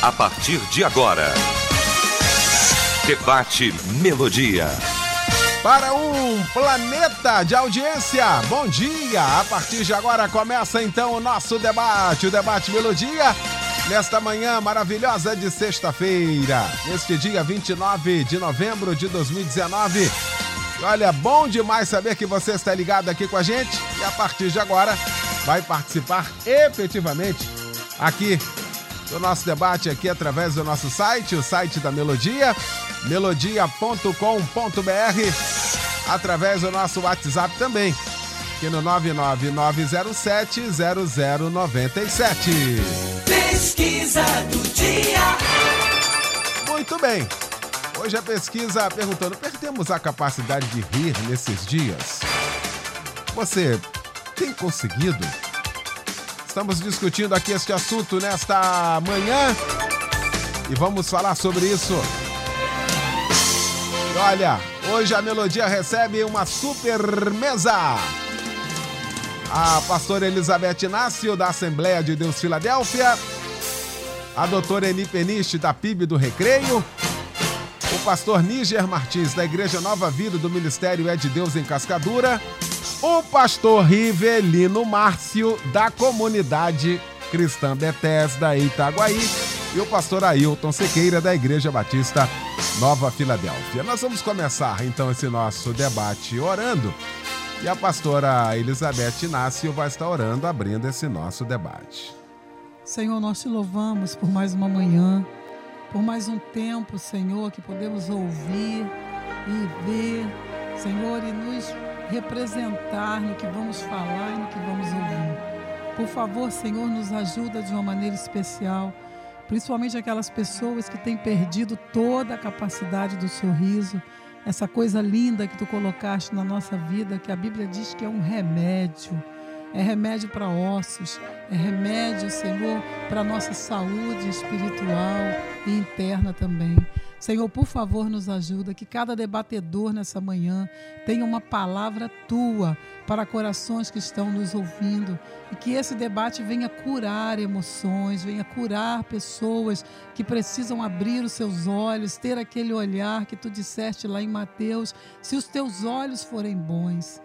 A partir de agora, Debate Melodia. Para um planeta de audiência, bom dia! A partir de agora começa então o nosso debate, o Debate Melodia nesta manhã maravilhosa de sexta-feira, neste dia 29 de novembro de 2019. E olha, bom demais saber que você está ligado aqui com a gente e a partir de agora vai participar efetivamente aqui do nosso debate aqui através do nosso site, o site da Melodia, melodia.com.br, através do nosso WhatsApp também, aqui no 99907 0097. Pesquisa do dia. Muito bem. Hoje a pesquisa perguntando: perdemos a capacidade de rir nesses dias? Você tem conseguido? Estamos discutindo aqui este assunto nesta manhã e vamos falar sobre isso. Olha, hoje a Melodia recebe uma super mesa. A pastora Elizabeth Inácio, da Assembleia de Deus Filadélfia, a doutora Eni Peniche, da PIB do Recreio, o pastor Níger Martins, da Igreja Nova Vida do Ministério É de Deus em Cascadura, o pastor Rivelino Márcio, da Comunidade Cristã Bethesda Itaguaí, e o pastor Ailton Sequeira, da Igreja Batista Nova Filadélfia. Nós vamos começar então esse nosso debate orando. E a pastora Elizabeth Inácio vai estar orando, abrindo esse nosso debate. Senhor, nós te louvamos por mais uma manhã, por mais um tempo, Senhor, que podemos ouvir e ver, Senhor, e nos representar no que vamos falar e no que vamos ouvir. Por favor, Senhor, nos ajuda de uma maneira especial, principalmente aquelas pessoas que têm perdido toda a capacidade do sorriso, essa coisa linda que tu colocaste na nossa vida, que a Bíblia diz que é um remédio é remédio para ossos, é remédio, Senhor, para nossa saúde espiritual e interna também. Senhor, por favor, nos ajuda que cada debatedor nessa manhã tenha uma palavra tua para corações que estão nos ouvindo e que esse debate venha curar emoções, venha curar pessoas que precisam abrir os seus olhos, ter aquele olhar que tu disseste lá em Mateus, se os teus olhos forem bons.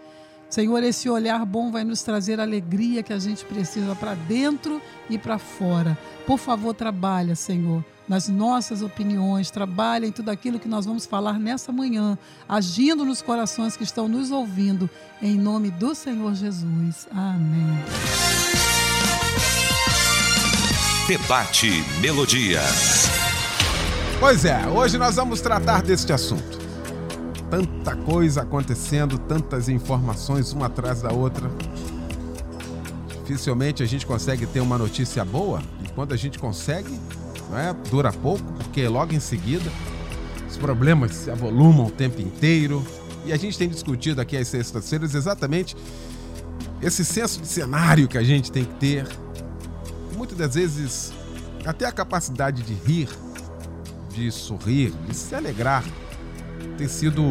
Senhor, esse olhar bom vai nos trazer a alegria que a gente precisa para dentro e para fora. Por favor, trabalha, Senhor, nas nossas opiniões, trabalha em tudo aquilo que nós vamos falar nessa manhã, agindo nos corações que estão nos ouvindo, em nome do Senhor Jesus. Amém. Debate Melodia. Pois é, hoje nós vamos tratar deste assunto tanta coisa acontecendo, tantas informações uma atrás da outra. Dificilmente a gente consegue ter uma notícia boa, e quando a gente consegue, não é, dura pouco, porque logo em seguida os problemas se avolumam o tempo inteiro. E a gente tem discutido aqui às sextas-feiras exatamente esse senso de cenário que a gente tem que ter. Muitas das vezes, até a capacidade de rir, de sorrir, de se alegrar tem sido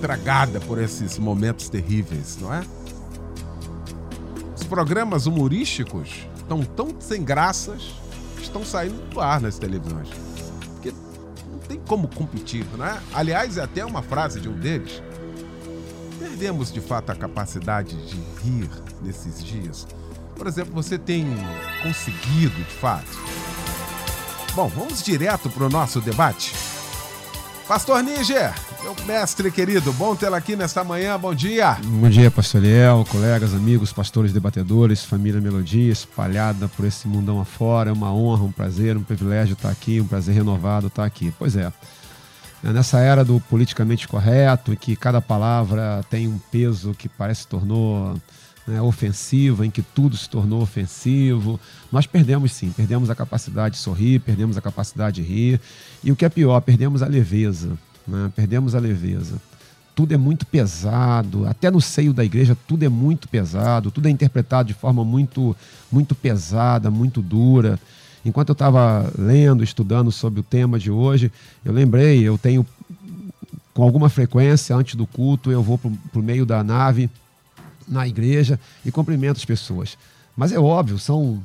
tragada por esses momentos terríveis, não é? Os programas humorísticos estão tão sem graças estão saindo do ar nas televisões. Porque não tem como competir, não é? Aliás, é até uma frase de um deles. Perdemos de fato a capacidade de rir nesses dias. Por exemplo, você tem conseguido de fato. Bom, vamos direto para o nosso debate. Pastor Níger, meu mestre querido, bom tê-lo aqui nesta manhã, bom dia. Bom dia, pastor Eliel, colegas, amigos, pastores, debatedores, família Melodia, espalhada por esse mundão afora. É uma honra, um prazer, um privilégio estar aqui, um prazer renovado estar aqui. Pois é, nessa era do politicamente correto, que cada palavra tem um peso que parece tornou né, ofensiva, em que tudo se tornou ofensivo. Nós perdemos sim, perdemos a capacidade de sorrir, perdemos a capacidade de rir. E o que é pior, perdemos a leveza. Né? Perdemos a leveza. Tudo é muito pesado, até no seio da igreja tudo é muito pesado, tudo é interpretado de forma muito, muito pesada, muito dura. Enquanto eu estava lendo, estudando sobre o tema de hoje, eu lembrei, eu tenho com alguma frequência, antes do culto, eu vou para o meio da nave, na igreja, e cumprimento as pessoas. Mas é óbvio, são,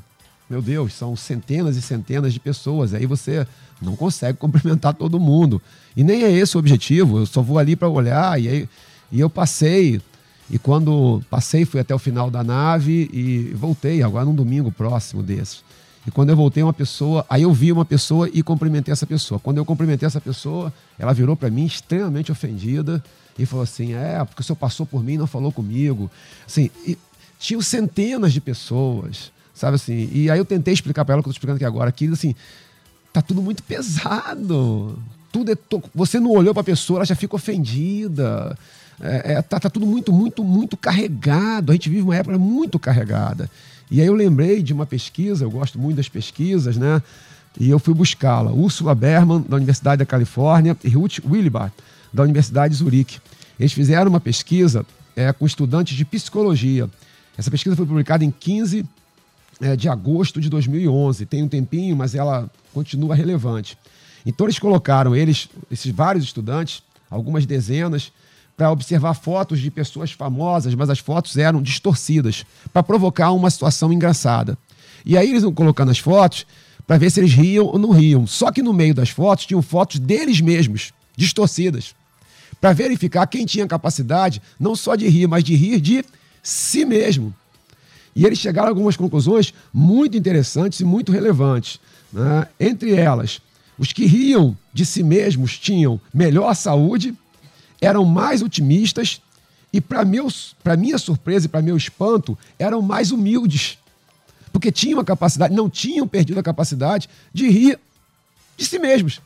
meu Deus, são centenas e centenas de pessoas. Aí você não consegue cumprimentar todo mundo. E nem é esse o objetivo, eu só vou ali para olhar, e, aí, e eu passei. E quando passei, fui até o final da nave e voltei, agora num domingo próximo desse. E quando eu voltei, uma pessoa, aí eu vi uma pessoa e cumprimentei essa pessoa. Quando eu cumprimentei essa pessoa, ela virou para mim extremamente ofendida e falou assim: É, porque o senhor passou por mim e não falou comigo. Assim, tinham centenas de pessoas, sabe assim? E aí eu tentei explicar para ela o que eu estou explicando aqui agora, que assim, tá tudo muito pesado. Tudo é to... Você não olhou para a pessoa, ela já fica ofendida. É, é, tá, tá tudo muito, muito, muito carregado. A gente vive uma época muito carregada. E aí eu lembrei de uma pesquisa, eu gosto muito das pesquisas, né? E eu fui buscá-la. Úrsula Berman, da Universidade da Califórnia, e Ruth Willibart, da Universidade de Zurique. Eles fizeram uma pesquisa é, com estudantes de psicologia. Essa pesquisa foi publicada em 15 é, de agosto de 2011. Tem um tempinho, mas ela continua relevante. Então eles colocaram eles, esses vários estudantes, algumas dezenas, para observar fotos de pessoas famosas, mas as fotos eram distorcidas, para provocar uma situação engraçada. E aí eles iam colocando as fotos para ver se eles riam ou não riam. Só que no meio das fotos tinham fotos deles mesmos, distorcidas, para verificar quem tinha capacidade não só de rir, mas de rir de si mesmo. E eles chegaram a algumas conclusões muito interessantes e muito relevantes. Né? Entre elas, os que riam de si mesmos tinham melhor saúde eram mais otimistas e, para minha surpresa e para meu espanto, eram mais humildes. Porque tinham a capacidade, não tinham perdido a capacidade de rir de si mesmos.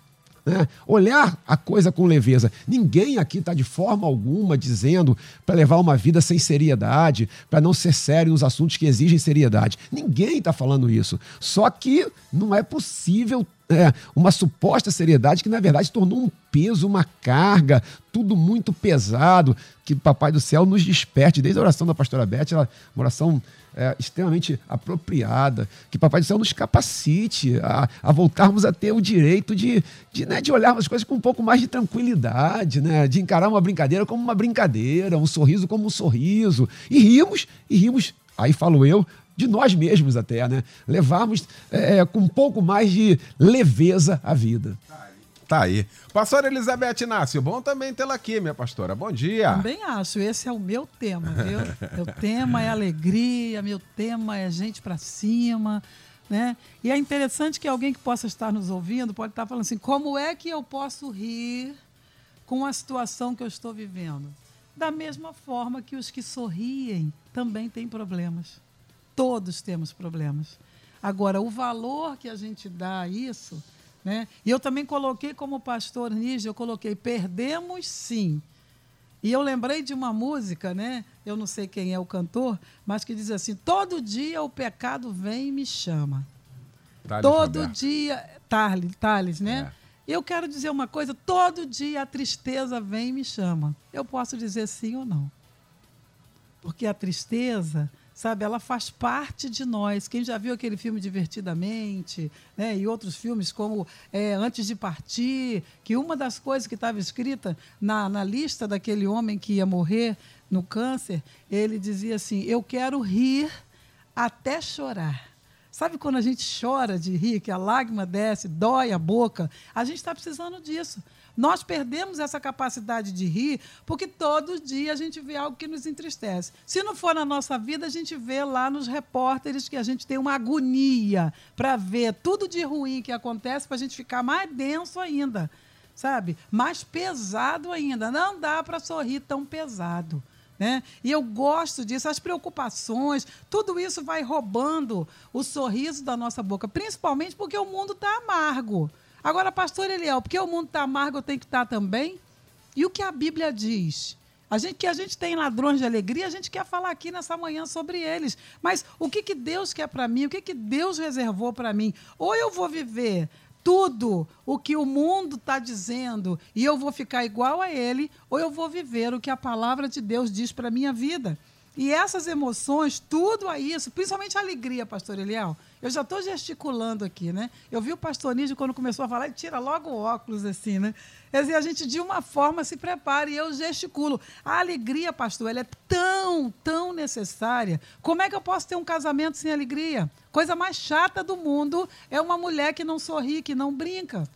Né? Olhar a coisa com leveza. Ninguém aqui está de forma alguma dizendo para levar uma vida sem seriedade, para não ser sério nos assuntos que exigem seriedade. Ninguém está falando isso. Só que não é possível é, uma suposta seriedade que, na verdade, tornou um peso, uma carga, tudo muito pesado. Que Papai do Céu nos desperte, desde a oração da pastora Beth, ela, uma oração é, extremamente apropriada, que Papai do Céu nos capacite a, a voltarmos a ter o direito de, de, né, de as coisas com um pouco mais de tranquilidade, né, de encarar uma brincadeira como uma brincadeira, um sorriso como um sorriso, e rimos, e rimos, aí falo eu, de nós mesmos até, né? Levarmos é, é com um pouco mais de leveza a vida. Tá aí. Pastora Elizabeth Inácio, bom também tê-la aqui, minha pastora. Bom dia. Também acho. Esse é o meu tema, viu? meu tema é alegria, meu tema é gente para cima, né? E é interessante que alguém que possa estar nos ouvindo pode estar falando assim: como é que eu posso rir com a situação que eu estou vivendo? Da mesma forma que os que sorriem também têm problemas. Todos temos problemas. Agora, o valor que a gente dá a isso, né? E eu também coloquei como pastor Níger, eu coloquei perdemos sim. E eu lembrei de uma música, né? Eu não sei quem é o cantor, mas que diz assim: todo dia o pecado vem e me chama. Thales todo Roberto. dia, Thales, Thales né? É. Eu quero dizer uma coisa: todo dia a tristeza vem e me chama. Eu posso dizer sim ou não. Porque a tristeza sabe? Ela faz parte de nós. Quem já viu aquele filme Divertidamente, né? E outros filmes como é, Antes de Partir, que uma das coisas que estava escrita na, na lista daquele homem que ia morrer no câncer, ele dizia assim: Eu quero rir até chorar. Sabe quando a gente chora de rir, que a lágrima desce, dói a boca? A gente está precisando disso. Nós perdemos essa capacidade de rir porque todo dia a gente vê algo que nos entristece. Se não for na nossa vida, a gente vê lá nos repórteres que a gente tem uma agonia para ver tudo de ruim que acontece para a gente ficar mais denso ainda, sabe? Mais pesado ainda. Não dá para sorrir tão pesado. Né? E eu gosto disso, as preocupações, tudo isso vai roubando o sorriso da nossa boca, principalmente porque o mundo está amargo. Agora, pastor Eliel, porque o mundo está amargo, eu tenho que estar tá também? E o que a Bíblia diz? A gente que a gente tem ladrões de alegria, a gente quer falar aqui nessa manhã sobre eles. Mas o que, que Deus quer para mim? O que, que Deus reservou para mim? Ou eu vou viver tudo o que o mundo está dizendo e eu vou ficar igual a ele, ou eu vou viver o que a palavra de Deus diz para a minha vida. E essas emoções, tudo a isso, principalmente a alegria, pastor Eliel. Eu já estou gesticulando aqui, né? Eu vi o pastor Nídio quando começou a falar, ele tira logo o óculos assim, né? Quer dizer, a gente de uma forma se prepara e eu gesticulo. A alegria, pastor, ela é tão, tão necessária. Como é que eu posso ter um casamento sem alegria? Coisa mais chata do mundo é uma mulher que não sorri, que não brinca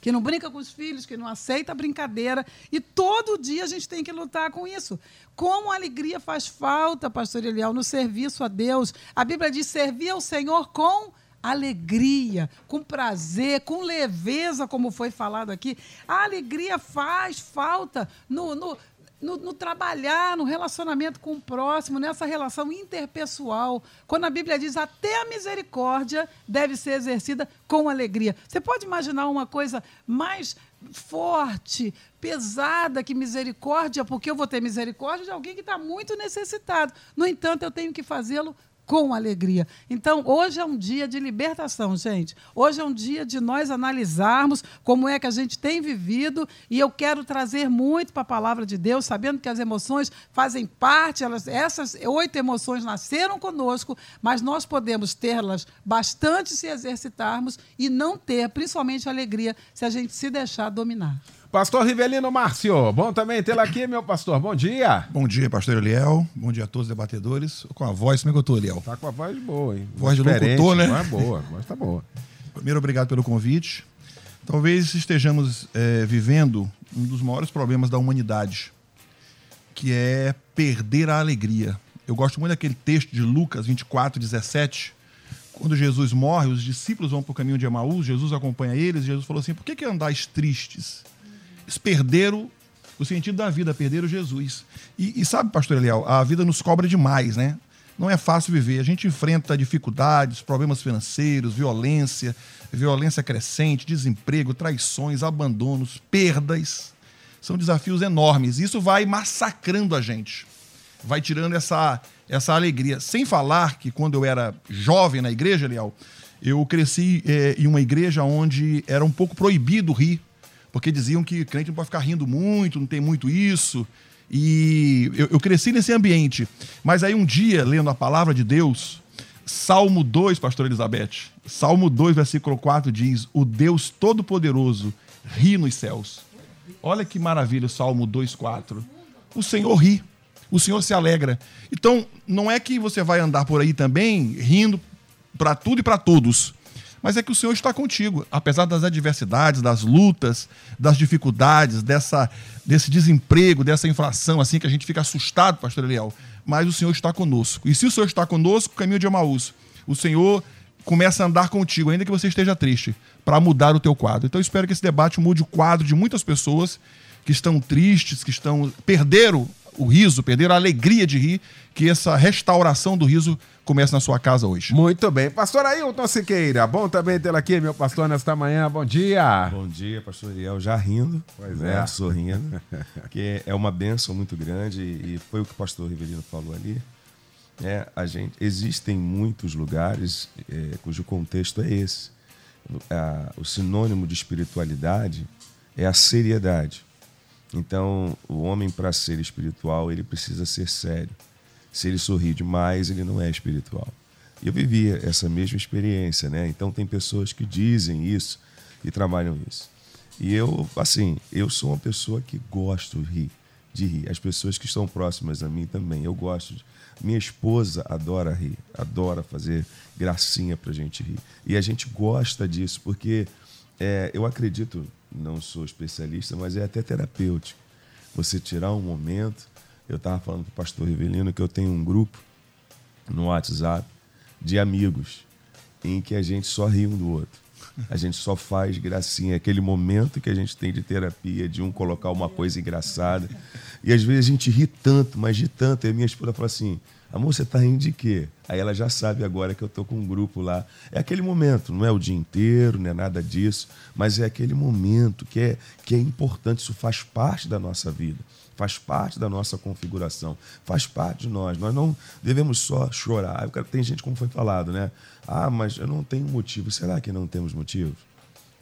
que não brinca com os filhos, que não aceita brincadeira. E todo dia a gente tem que lutar com isso. Como a alegria faz falta, pastor Eliel, no serviço a Deus. A Bíblia diz: servir ao Senhor com alegria, com prazer, com leveza, como foi falado aqui. A alegria faz falta no, no no, no, trabalhar, no relacionamento com o próximo, nessa relação interpessoal. Quando a Bíblia diz até a misericórdia deve ser exercida com alegria. Você pode imaginar uma coisa mais forte, pesada que misericórdia, porque eu vou ter misericórdia de alguém que está muito necessitado. No entanto, eu tenho que fazê-lo com alegria. Então, hoje é um dia de libertação, gente. Hoje é um dia de nós analisarmos como é que a gente tem vivido e eu quero trazer muito para a palavra de Deus, sabendo que as emoções fazem parte, elas, essas oito emoções nasceram conosco, mas nós podemos tê-las bastante se exercitarmos e não ter, principalmente, alegria se a gente se deixar dominar. Pastor Rivelino Márcio, bom também tê-lo aqui, meu pastor. Bom dia. Bom dia, pastor Eliel. Bom dia a todos os debatedores. Com a voz, como é que eu tô, Eliel? Tá com a voz boa, hein? Voz de locutor, né? Voz boa, a voz tá boa. Primeiro, obrigado pelo convite. Talvez estejamos é, vivendo um dos maiores problemas da humanidade, que é perder a alegria. Eu gosto muito daquele texto de Lucas 24, 17, quando Jesus morre, os discípulos vão para o caminho de Emaús, Jesus acompanha eles, e Jesus falou assim: por que, que andais tristes? Eles perderam o sentido da vida, perderam Jesus. E, e sabe, pastor Eliel, a vida nos cobra demais, né? Não é fácil viver. A gente enfrenta dificuldades, problemas financeiros, violência, violência crescente, desemprego, traições, abandonos, perdas. São desafios enormes. Isso vai massacrando a gente. Vai tirando essa, essa alegria. Sem falar que quando eu era jovem na igreja, Eliel, eu cresci é, em uma igreja onde era um pouco proibido rir porque diziam que crente não pode ficar rindo muito, não tem muito isso. E eu, eu cresci nesse ambiente. Mas aí um dia, lendo a palavra de Deus, Salmo 2, pastor Elizabeth, Salmo 2, versículo 4 diz: O Deus Todo-Poderoso ri nos céus. Olha que maravilha Salmo 2, 4. O Senhor ri, o Senhor se alegra. Então, não é que você vai andar por aí também rindo para tudo e para todos mas é que o Senhor está contigo, apesar das adversidades, das lutas, das dificuldades, dessa, desse desemprego, dessa inflação, assim que a gente fica assustado, pastor Eliel. Mas o Senhor está conosco. E se o Senhor está conosco, caminho de Emaús. O Senhor começa a andar contigo, ainda que você esteja triste, para mudar o teu quadro. Então eu espero que esse debate mude o quadro de muitas pessoas que estão tristes, que estão perderam o riso, perderam a alegria de rir, que essa restauração do riso comece na sua casa hoje. Muito bem. Pastor Ailton Siqueira, bom também tê-lo aqui, meu pastor, nesta manhã. Bom dia. Bom dia, pastor Ariel. Já rindo, pois né, é. sorrindo, que é uma bênção muito grande e foi o que o pastor Rivelino falou ali. É, a gente, existem muitos lugares é, cujo contexto é esse. o sinônimo de espiritualidade é a seriedade. Então, o homem, para ser espiritual, ele precisa ser sério. Se ele sorri demais, ele não é espiritual. E eu vivia essa mesma experiência, né? Então, tem pessoas que dizem isso e trabalham isso. E eu, assim, eu sou uma pessoa que gosto de rir, de rir. As pessoas que estão próximas a mim também, eu gosto. De... Minha esposa adora rir, adora fazer gracinha pra gente rir. E a gente gosta disso, porque é, eu acredito não sou especialista, mas é até terapêutico. Você tirar um momento. Eu estava falando para o pastor Rivelino que eu tenho um grupo no WhatsApp de amigos em que a gente só ri um do outro. A gente só faz gracinha. Aquele momento que a gente tem de terapia, de um colocar uma coisa engraçada. E às vezes a gente ri tanto, mas ri tanto. E a minha esposa fala assim: Amor, você tá rindo de quê? Aí ela já sabe agora que eu tô com um grupo lá. É aquele momento, não é o dia inteiro, não é nada disso, mas é aquele momento que é, que é importante, isso faz parte da nossa vida, faz parte da nossa configuração, faz parte de nós. Nós não devemos só chorar. Tem gente, como foi falado, né? Ah, mas eu não tenho motivo. Será que não temos motivos?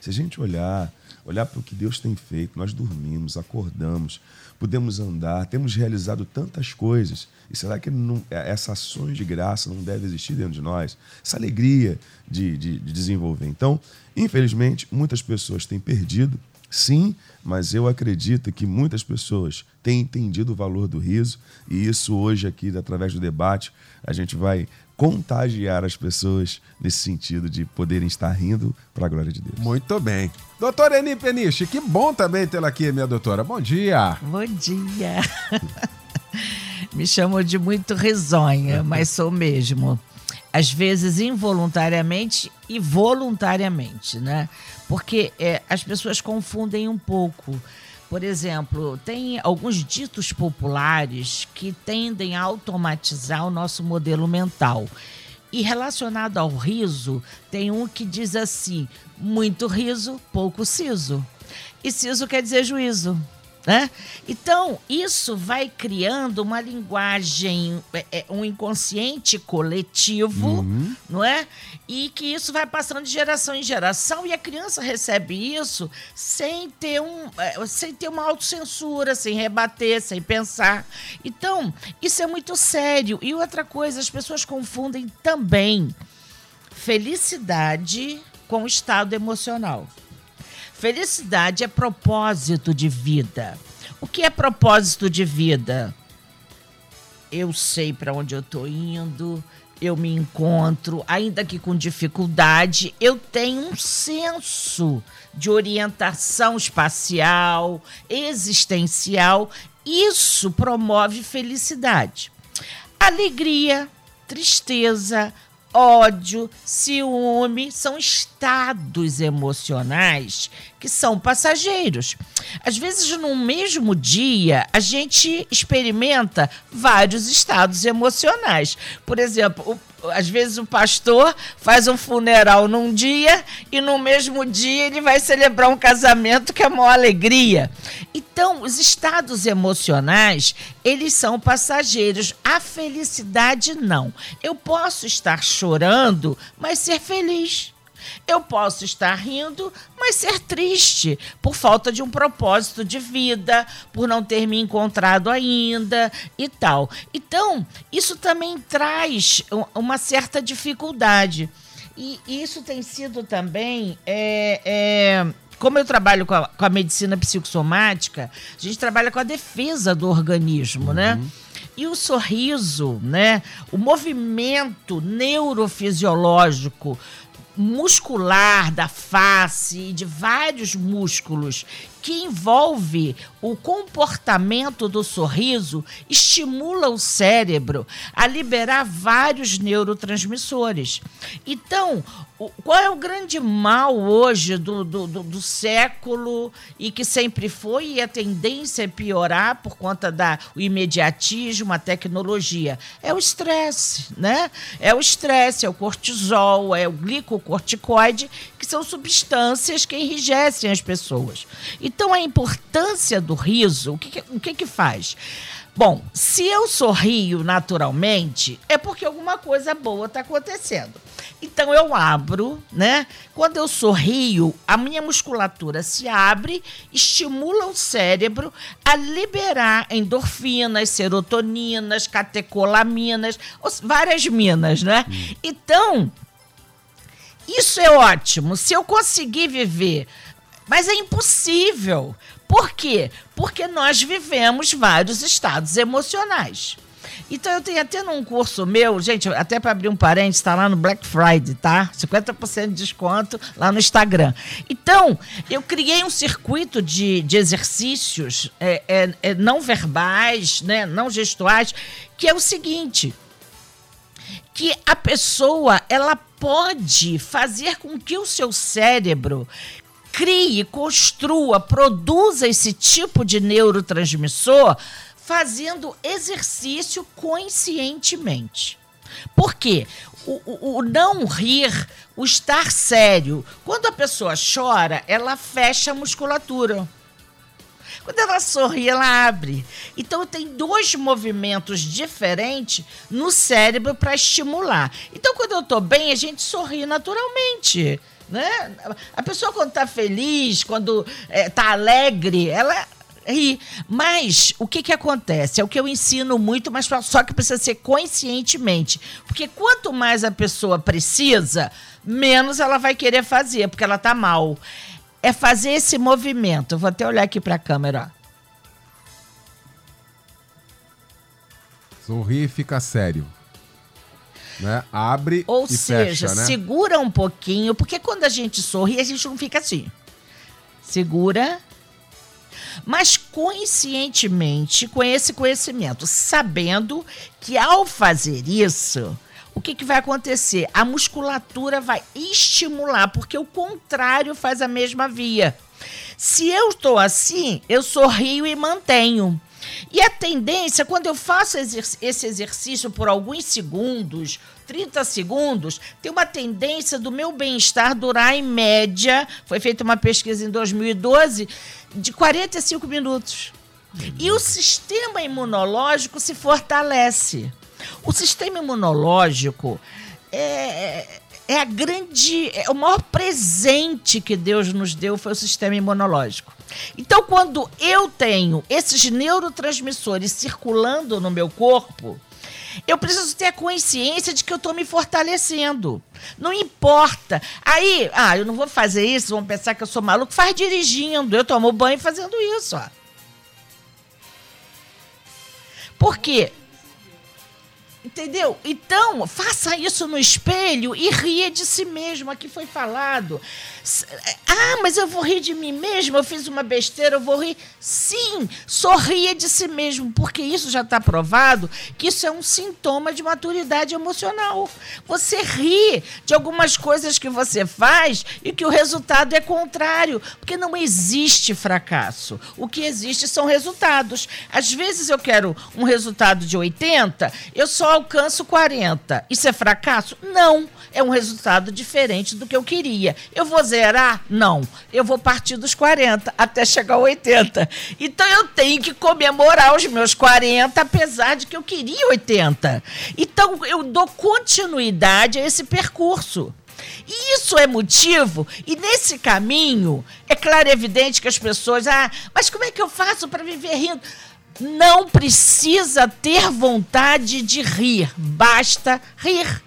Se a gente olhar, olhar para o que Deus tem feito, nós dormimos, acordamos, podemos andar, temos realizado tantas coisas. E será que não, é, essa ações de graça não deve existir dentro de nós? Essa alegria de, de, de desenvolver. Então, infelizmente, muitas pessoas têm perdido, sim, mas eu acredito que muitas pessoas têm entendido o valor do riso, e isso hoje aqui, através do debate, a gente vai contagiar as pessoas nesse sentido de poderem estar rindo para a glória de Deus. Muito bem. Doutora Eni Peniche, que bom também tê-la aqui, minha doutora. Bom dia. Bom dia. Me chamam de muito risonha, mas sou mesmo. Às vezes involuntariamente e voluntariamente, né? Porque é, as pessoas confundem um pouco. Por exemplo, tem alguns ditos populares que tendem a automatizar o nosso modelo mental. E relacionado ao riso, tem um que diz assim: muito riso, pouco siso. E siso quer dizer juízo. Né? Então, isso vai criando uma linguagem, é, é, um inconsciente coletivo, uhum. não é? E que isso vai passando de geração em geração e a criança recebe isso sem ter, um, é, sem ter uma autocensura, sem rebater, sem pensar. Então, isso é muito sério. E outra coisa, as pessoas confundem também felicidade com estado emocional. Felicidade é propósito de vida. O que é propósito de vida? Eu sei para onde eu estou indo, eu me encontro, ainda que com dificuldade, eu tenho um senso de orientação espacial, existencial. Isso promove felicidade. Alegria, tristeza, ódio, ciúme são estados emocionais que são passageiros. Às vezes, num mesmo dia, a gente experimenta vários estados emocionais. Por exemplo, às vezes o pastor faz um funeral num dia e no mesmo dia ele vai celebrar um casamento que é uma alegria. Então, os estados emocionais, eles são passageiros. A felicidade não. Eu posso estar chorando, mas ser feliz. Eu posso estar rindo, mas ser triste por falta de um propósito de vida, por não ter me encontrado ainda e tal. Então, isso também traz uma certa dificuldade. E isso tem sido também. É, é, como eu trabalho com a, com a, medicina psicossomática, a gente trabalha com a defesa do organismo, né? uhum. né? E o sorriso, né? O movimento neurofisiológico muscular da face e de vários músculos que envolve o comportamento do sorriso estimula o cérebro a liberar vários neurotransmissores. Então, qual é o grande mal hoje do, do, do, do, século e que sempre foi e a tendência é piorar por conta da o imediatismo, a tecnologia? É o estresse, né? É o estresse, é o cortisol, é o glicocorticoide, que são substâncias que enrijecem as pessoas. Então, a importância do riso, o que, o que, que faz? Bom, se eu sorrio naturalmente, é porque alguma coisa boa está acontecendo. Então eu abro, né? Quando eu sorrio, a minha musculatura se abre, estimula o cérebro a liberar endorfinas, serotoninas, catecolaminas, várias minas, né? Hum. Então, isso é ótimo. Se eu conseguir viver mas é impossível. Por quê? Porque nós vivemos vários estados emocionais. Então eu tenho até num curso meu, gente, até para abrir um parênteses, está lá no Black Friday, tá? 50% de desconto lá no Instagram. Então, eu criei um circuito de, de exercícios é, é, é, não verbais, né, não gestuais, que é o seguinte: que a pessoa ela pode fazer com que o seu cérebro crie, construa, produza esse tipo de neurotransmissor fazendo exercício conscientemente. Por quê? O, o, o, não rir, o estar sério. Quando a pessoa chora, ela fecha a musculatura. Quando ela sorri, ela abre. Então tem dois movimentos diferentes no cérebro para estimular. Então quando eu estou bem, a gente sorri naturalmente. Né? A pessoa quando está feliz, quando está alegre, ela ri. Mas o que, que acontece? É o que eu ensino muito, mas só que precisa ser conscientemente. Porque quanto mais a pessoa precisa, menos ela vai querer fazer, porque ela está mal. É fazer esse movimento. Vou até olhar aqui para a câmera. Sorrir e fica sério. Né? Abre Ou e seja, fecha, né? segura um pouquinho, porque quando a gente sorri, a gente não fica assim. Segura mas conscientemente com esse conhecimento, sabendo que ao fazer isso, o que, que vai acontecer? A musculatura vai estimular, porque o contrário faz a mesma via. Se eu estou assim, eu sorrio e mantenho. E a tendência, quando eu faço esse exercício por alguns segundos, 30 segundos, tem uma tendência do meu bem-estar durar em média, foi feita uma pesquisa em 2012, de 45 minutos. E o sistema imunológico se fortalece. O sistema imunológico é, é a grande, é o maior presente que Deus nos deu foi o sistema imunológico. Então, quando eu tenho esses neurotransmissores circulando no meu corpo, eu preciso ter a consciência de que eu estou me fortalecendo. Não importa. Aí, ah, eu não vou fazer isso, vão pensar que eu sou maluco. Faz dirigindo. Eu tomo banho fazendo isso, ó. Por quê? Entendeu? Então, faça isso no espelho e ria de si mesmo. Aqui foi falado. Ah, mas eu vou rir de mim mesmo, eu fiz uma besteira, eu vou rir. Sim, sorria de si mesmo, porque isso já está provado que isso é um sintoma de maturidade emocional. Você ri de algumas coisas que você faz e que o resultado é contrário, porque não existe fracasso. O que existe são resultados. Às vezes eu quero um resultado de 80, eu só alcanço 40. Isso é fracasso? Não é um resultado diferente do que eu queria. Eu vou zerar? Não. Eu vou partir dos 40 até chegar aos 80. Então eu tenho que comemorar os meus 40, apesar de que eu queria 80. Então eu dou continuidade a esse percurso. E isso é motivo, e nesse caminho, é claro e evidente que as pessoas, ah, mas como é que eu faço para viver rindo? Não precisa ter vontade de rir, basta rir.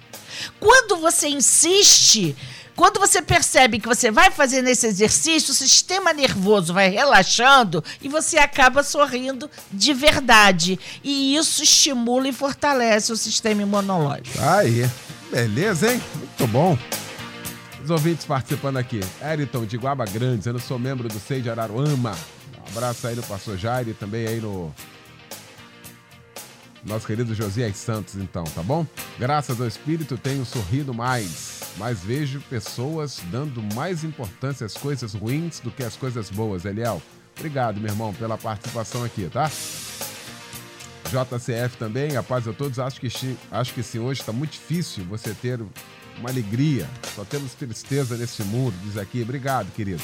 Quando você insiste, quando você percebe que você vai fazer nesse exercício, o sistema nervoso vai relaxando e você acaba sorrindo de verdade. E isso estimula e fortalece o sistema imunológico. Aí, beleza, hein? Muito bom. Os ouvintes participando aqui. Eriton de Guaba Grande, eu sou membro do SEI de Araruama. Um abraço aí no Pastor Jair também aí no nosso querido Josias Santos, então, tá bom? Graças ao Espírito tenho sorrido mais, mas vejo pessoas dando mais importância às coisas ruins do que às coisas boas, Eliel. Obrigado, meu irmão, pela participação aqui, tá? JCF também, a paz a todos. Acho que, acho que sim, hoje está muito difícil você ter uma alegria. Só temos tristeza nesse mundo, diz aqui. Obrigado, querido.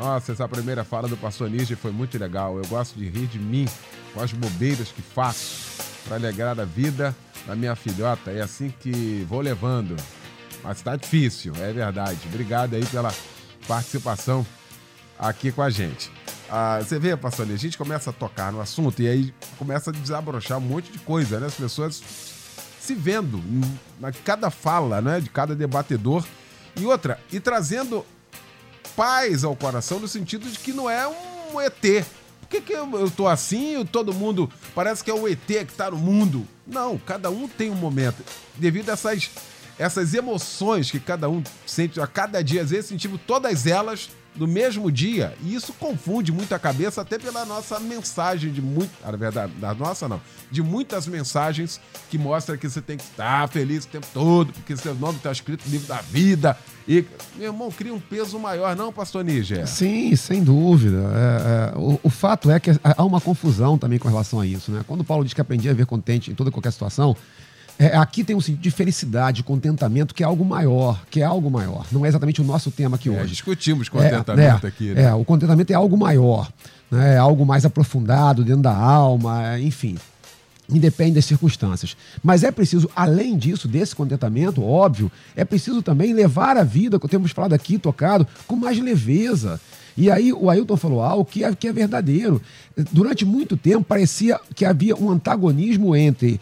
Nossa, essa primeira fala do Níger foi muito legal. Eu gosto de rir de mim com as bobeiras que faço para alegrar a vida da minha filhota. É assim que vou levando. Mas está difícil, é verdade. Obrigado aí pela participação aqui com a gente. Ah, você vê, pastor, a gente começa a tocar no assunto e aí começa a desabrochar um monte de coisa, né? As pessoas se vendo em cada fala, né? De cada debatedor. E outra, e trazendo paz ao coração no sentido de que não é um ET, que, que eu, eu tô assim? Todo mundo parece que é o ET que tá no mundo. Não, cada um tem um momento. Devido a essas essas emoções que cada um sente a cada dia, às vezes sentimos todas elas no mesmo dia. E isso confunde muito a cabeça, até pela nossa mensagem de muito. Na verdade, da nossa não. De muitas mensagens que mostram que você tem que estar feliz o tempo todo, porque seu nome está escrito no livro da vida. E, meu irmão, cria um peso maior, não, pastor Níger? Sim, sem dúvida. É, é, o, o fato é que há uma confusão também com relação a isso. Né? Quando Paulo diz que aprendia a ver contente em toda qualquer situação, é, aqui tem um sentido de felicidade, contentamento, que é algo maior, que é algo maior. Não é exatamente o nosso tema aqui É, hoje. discutimos contentamento é, aqui, né? É, o contentamento é algo maior, né? é algo mais aprofundado dentro da alma, é, enfim. Independe das circunstâncias. Mas é preciso, além disso, desse contentamento, óbvio, é preciso também levar a vida, que temos falado aqui, tocado, com mais leveza. E aí o Ailton falou algo que é, que é verdadeiro. Durante muito tempo parecia que havia um antagonismo entre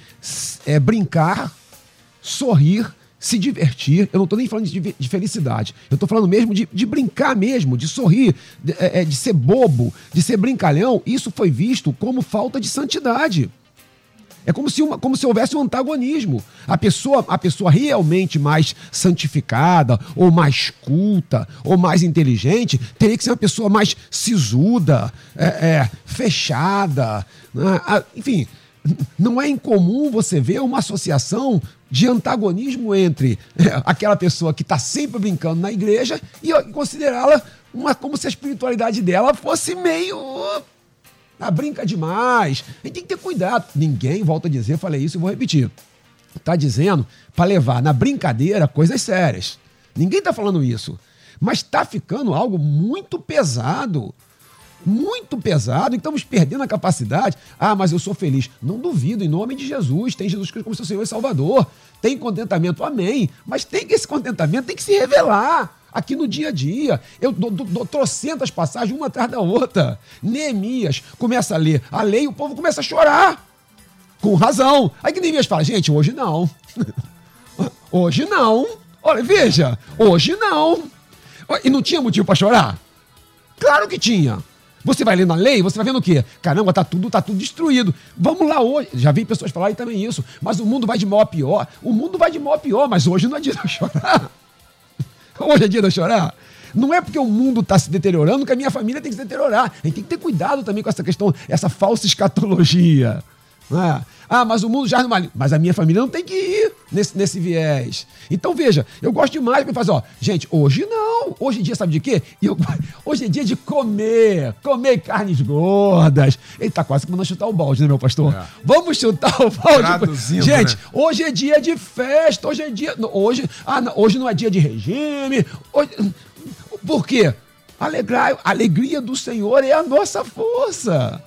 é, brincar, sorrir, se divertir. Eu não estou nem falando de, de felicidade. Eu estou falando mesmo de, de, brincar mesmo, de sorrir, de, é, de ser bobo, de ser brincalhão. Isso foi visto como falta de santidade. É como se, uma, como se houvesse um antagonismo. A pessoa, a pessoa realmente mais santificada, ou mais culta, ou mais inteligente, teria que ser uma pessoa mais sisuda, é, é, fechada. Né? Enfim, não é incomum você ver uma associação de antagonismo entre é, aquela pessoa que está sempre brincando na igreja e considerá-la como se a espiritualidade dela fosse meio ah, brinca demais. A gente tem que ter cuidado. Ninguém, volta a dizer, falei isso e vou repetir. Tá dizendo para levar na brincadeira coisas sérias. Ninguém tá falando isso. Mas tá ficando algo muito pesado. Muito pesado, e estamos perdendo a capacidade. Ah, mas eu sou feliz. Não duvido, em nome de Jesus. Tem Jesus Cristo como seu Senhor e Salvador. Tem contentamento, amém. Mas tem que esse contentamento tem que se revelar aqui no dia a dia. Eu dou, dou, dou trocentas passagens, uma atrás da outra. Neemias começa a ler a lei o povo começa a chorar. Com razão. Aí que Neemias fala, gente, hoje não. hoje não. Olha, veja, hoje não. E não tinha motivo para chorar? Claro que tinha. Você vai lendo a lei, você vai vendo o quê? Caramba, tá tudo, tá tudo destruído. Vamos lá hoje. Já vi pessoas falarem também isso. Mas o mundo vai de mal a pior. O mundo vai de mal a pior, mas hoje não adianta chorar. Hoje é dia de chorar. Não é porque o mundo está se deteriorando que a minha família tem que se deteriorar. A gente tem que ter cuidado também com essa questão, essa falsa escatologia. É? Ah, mas o mundo já não vale. Mas a minha família não tem que ir nesse, nesse viés. Então, veja, eu gosto demais de fazer, ó, gente, hoje não. Hoje em dia, sabe de quê? Eu, hoje é dia de comer, comer carnes gordas. Ele tá quase mandando chutar o balde, né, meu pastor? É. Vamos chutar o balde. Traduzindo, gente, né? hoje é dia de festa, hoje é dia. Hoje, ah, não, hoje não é dia de regime. Hoje, por quê? Alegrar, a alegria do Senhor é a nossa força.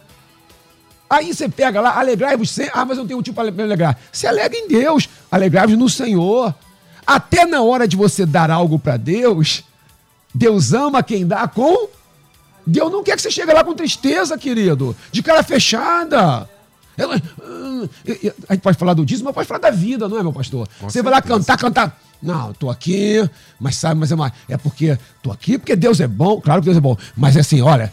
Aí você pega lá, alegrai-vos sempre. Ah, mas eu não tenho motivo para me alegrar. Se alegra em Deus, alegrai-vos no Senhor. Até na hora de você dar algo para Deus, Deus ama quem dá com. Deus não quer que você chegue lá com tristeza, querido, de cara fechada. Ela, ah, a gente pode falar do dízimo, mas pode falar da vida, não é, meu pastor? Com você vai lá certeza. cantar, cantar. Não, tô aqui, mas sabe, mas é, uma, é porque tô aqui porque Deus é bom, claro que Deus é bom, mas é assim, olha,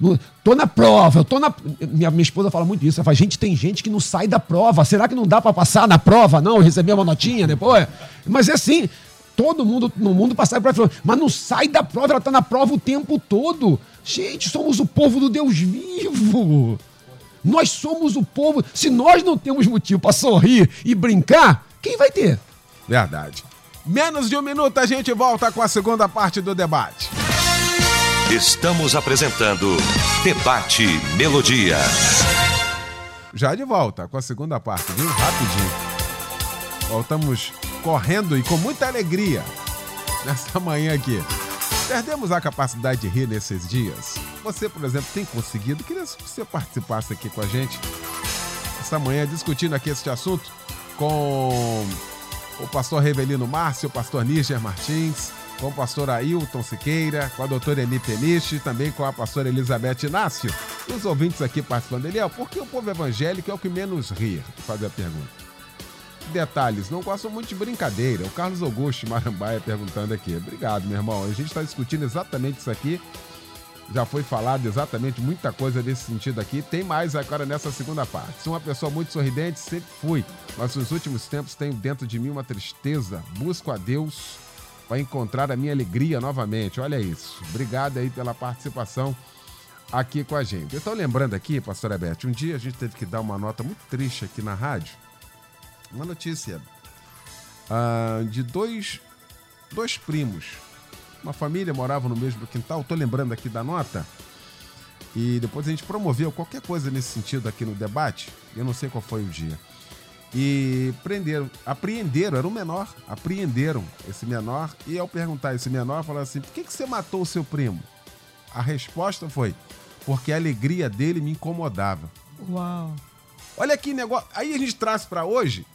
no- tô na prova, eu tô na. Minha, minha esposa fala muito isso, ela fala, gente, tem gente que não sai da prova, será que não dá pra passar na prova, não? Receber uma notinha depois? Mas é assim, todo mundo no mundo passa por prova, mas não sai da prova, ela tá na prova o tempo todo. Gente, somos o povo do Deus vivo. Nós somos o povo. Se nós não temos motivo para sorrir e brincar, quem vai ter? Verdade. Menos de um minuto a gente volta com a segunda parte do debate. Estamos apresentando Debate Melodia. Já de volta com a segunda parte, viu? Rapidinho. Voltamos correndo e com muita alegria nessa manhã aqui. Perdemos a capacidade de rir nesses dias. Você, por exemplo, tem conseguido? Queria que você participasse aqui com a gente essa manhã discutindo aqui este assunto com o pastor Revelino Márcio, o pastor Níger Martins, com o pastor Ailton Siqueira, com a doutora Eni Peniche, também com a pastora Elizabeth Inácio. E os ouvintes aqui participando. Eliel, por que o povo evangélico é o que menos ri? Vou fazer a pergunta. Detalhes, não gostam muito de brincadeira. O Carlos Augusto Marambaia perguntando aqui. Obrigado, meu irmão. A gente está discutindo exatamente isso aqui. já foi falado exatamente muita coisa nesse sentido aqui. Tem mais agora nessa segunda parte. Sou uma pessoa muito sorridente, sempre fui, mas nos últimos tempos tenho dentro de mim uma tristeza. Busco a Deus para encontrar a minha alegria novamente. Olha isso. Obrigado aí pela participação aqui com a gente. Eu estou lembrando aqui, pastora Beth, um dia a gente teve que dar uma nota muito triste aqui na rádio. Uma notícia ah, de dois, dois primos. Uma família morava no mesmo quintal. Estou lembrando aqui da nota. E depois a gente promoveu qualquer coisa nesse sentido aqui no debate. Eu não sei qual foi o dia. E prenderam, apreenderam, era um menor, apreenderam esse menor. E ao perguntar esse menor, falaram assim: por que, que você matou o seu primo? A resposta foi: porque a alegria dele me incomodava. Uau. Olha que negócio. Aí a gente traz para hoje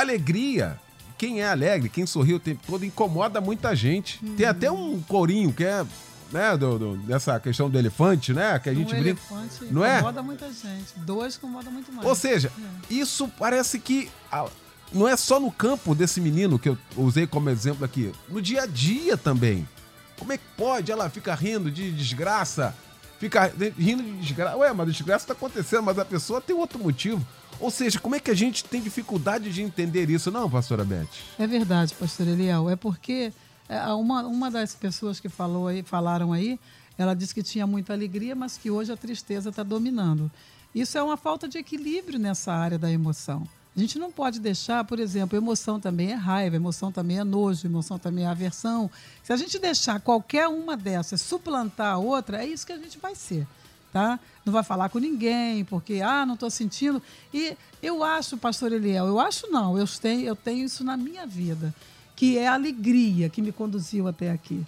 alegria. Quem é alegre, quem sorri o tempo todo, incomoda muita gente. Tem até um corinho que é, né, do, do- dessa questão do elefante, né? Que a gente um brinca. elefante Não é? incomoda muita gente. Dois incomoda muito mais. Ou seja, isso parece que ah, não é só no campo desse menino que eu usei como exemplo aqui, no dia a dia também. Como é que pode? Ela fica rindo de desgraça, fica rindo de desgraça. Ué, mas a desgraça está acontecendo, mas a pessoa tem outro motivo. Ou seja, como é que a gente tem dificuldade de entender isso, não, pastora Beth? É verdade, pastor Eliel. É porque é, uma, uma das pessoas que falou aí, falaram aí, ela disse que tinha muita alegria, mas que hoje a tristeza está dominando. Isso é uma falta de equilíbrio nessa área da emoção. A gente não pode deixar, por exemplo, emoção também é raiva, emoção também é nojo, emoção também é aversão. Se a gente deixar qualquer uma dessas suplantar a outra, é isso que a gente vai ser tá? Não vai falar com ninguém, porque, ah, não estou sentindo. E eu acho, pastor Eliel, eu acho não, eu tenho, eu tenho isso na minha vida, que é a alegria que me conduziu até aqui.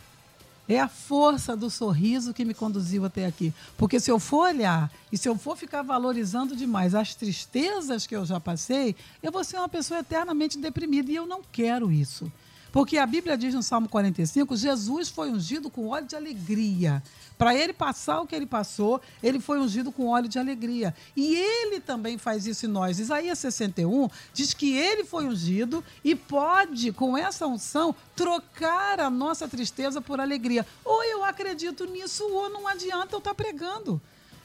É a força do sorriso que me conduziu até aqui. Porque se eu for olhar e se eu for ficar valorizando demais as tristezas que eu já passei, eu vou ser uma pessoa eternamente deprimida e eu não quero isso. Porque a Bíblia diz no Salmo 45: Jesus foi ungido com óleo de alegria. Para ele passar o que ele passou, ele foi ungido com óleo de alegria. E ele também faz isso em nós. Isaías 61 diz que ele foi ungido e pode, com essa unção, trocar a nossa tristeza por alegria. Ou eu acredito nisso, ou não adianta eu estar pregando.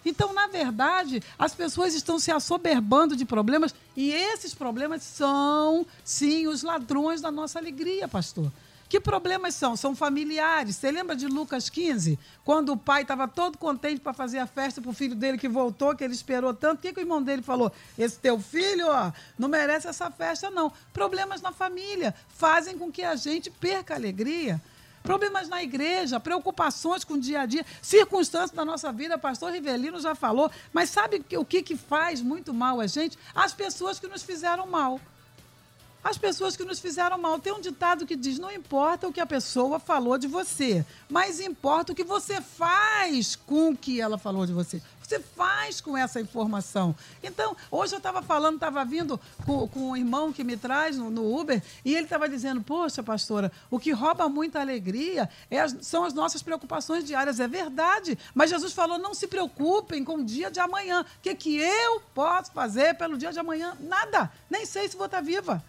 Então, na verdade, as pessoas estão se assoberbando de problemas e esses problemas são, sim, os ladrões da nossa alegria, pastor. Que problemas são? São familiares. Você lembra de Lucas 15? Quando o pai estava todo contente para fazer a festa para o filho dele que voltou, que ele esperou tanto. O que, que o irmão dele falou? Esse teu filho, ó, não merece essa festa, não. Problemas na família fazem com que a gente perca a alegria. Problemas na igreja, preocupações com o dia a dia, circunstâncias da nossa vida, pastor Rivelino já falou, mas sabe o que, que faz muito mal a gente? As pessoas que nos fizeram mal. As pessoas que nos fizeram mal. Tem um ditado que diz: não importa o que a pessoa falou de você, mas importa o que você faz com o que ela falou de você. Você faz com essa informação. Então, hoje eu estava falando, estava vindo com, com um irmão que me traz no, no Uber, e ele estava dizendo: Poxa, pastora, o que rouba muita alegria é as- são as nossas preocupações diárias. É verdade. Mas Jesus falou: não se preocupem com o dia de amanhã. O que, que eu posso fazer pelo dia de amanhã? Nada. Nem sei se vou estar viva.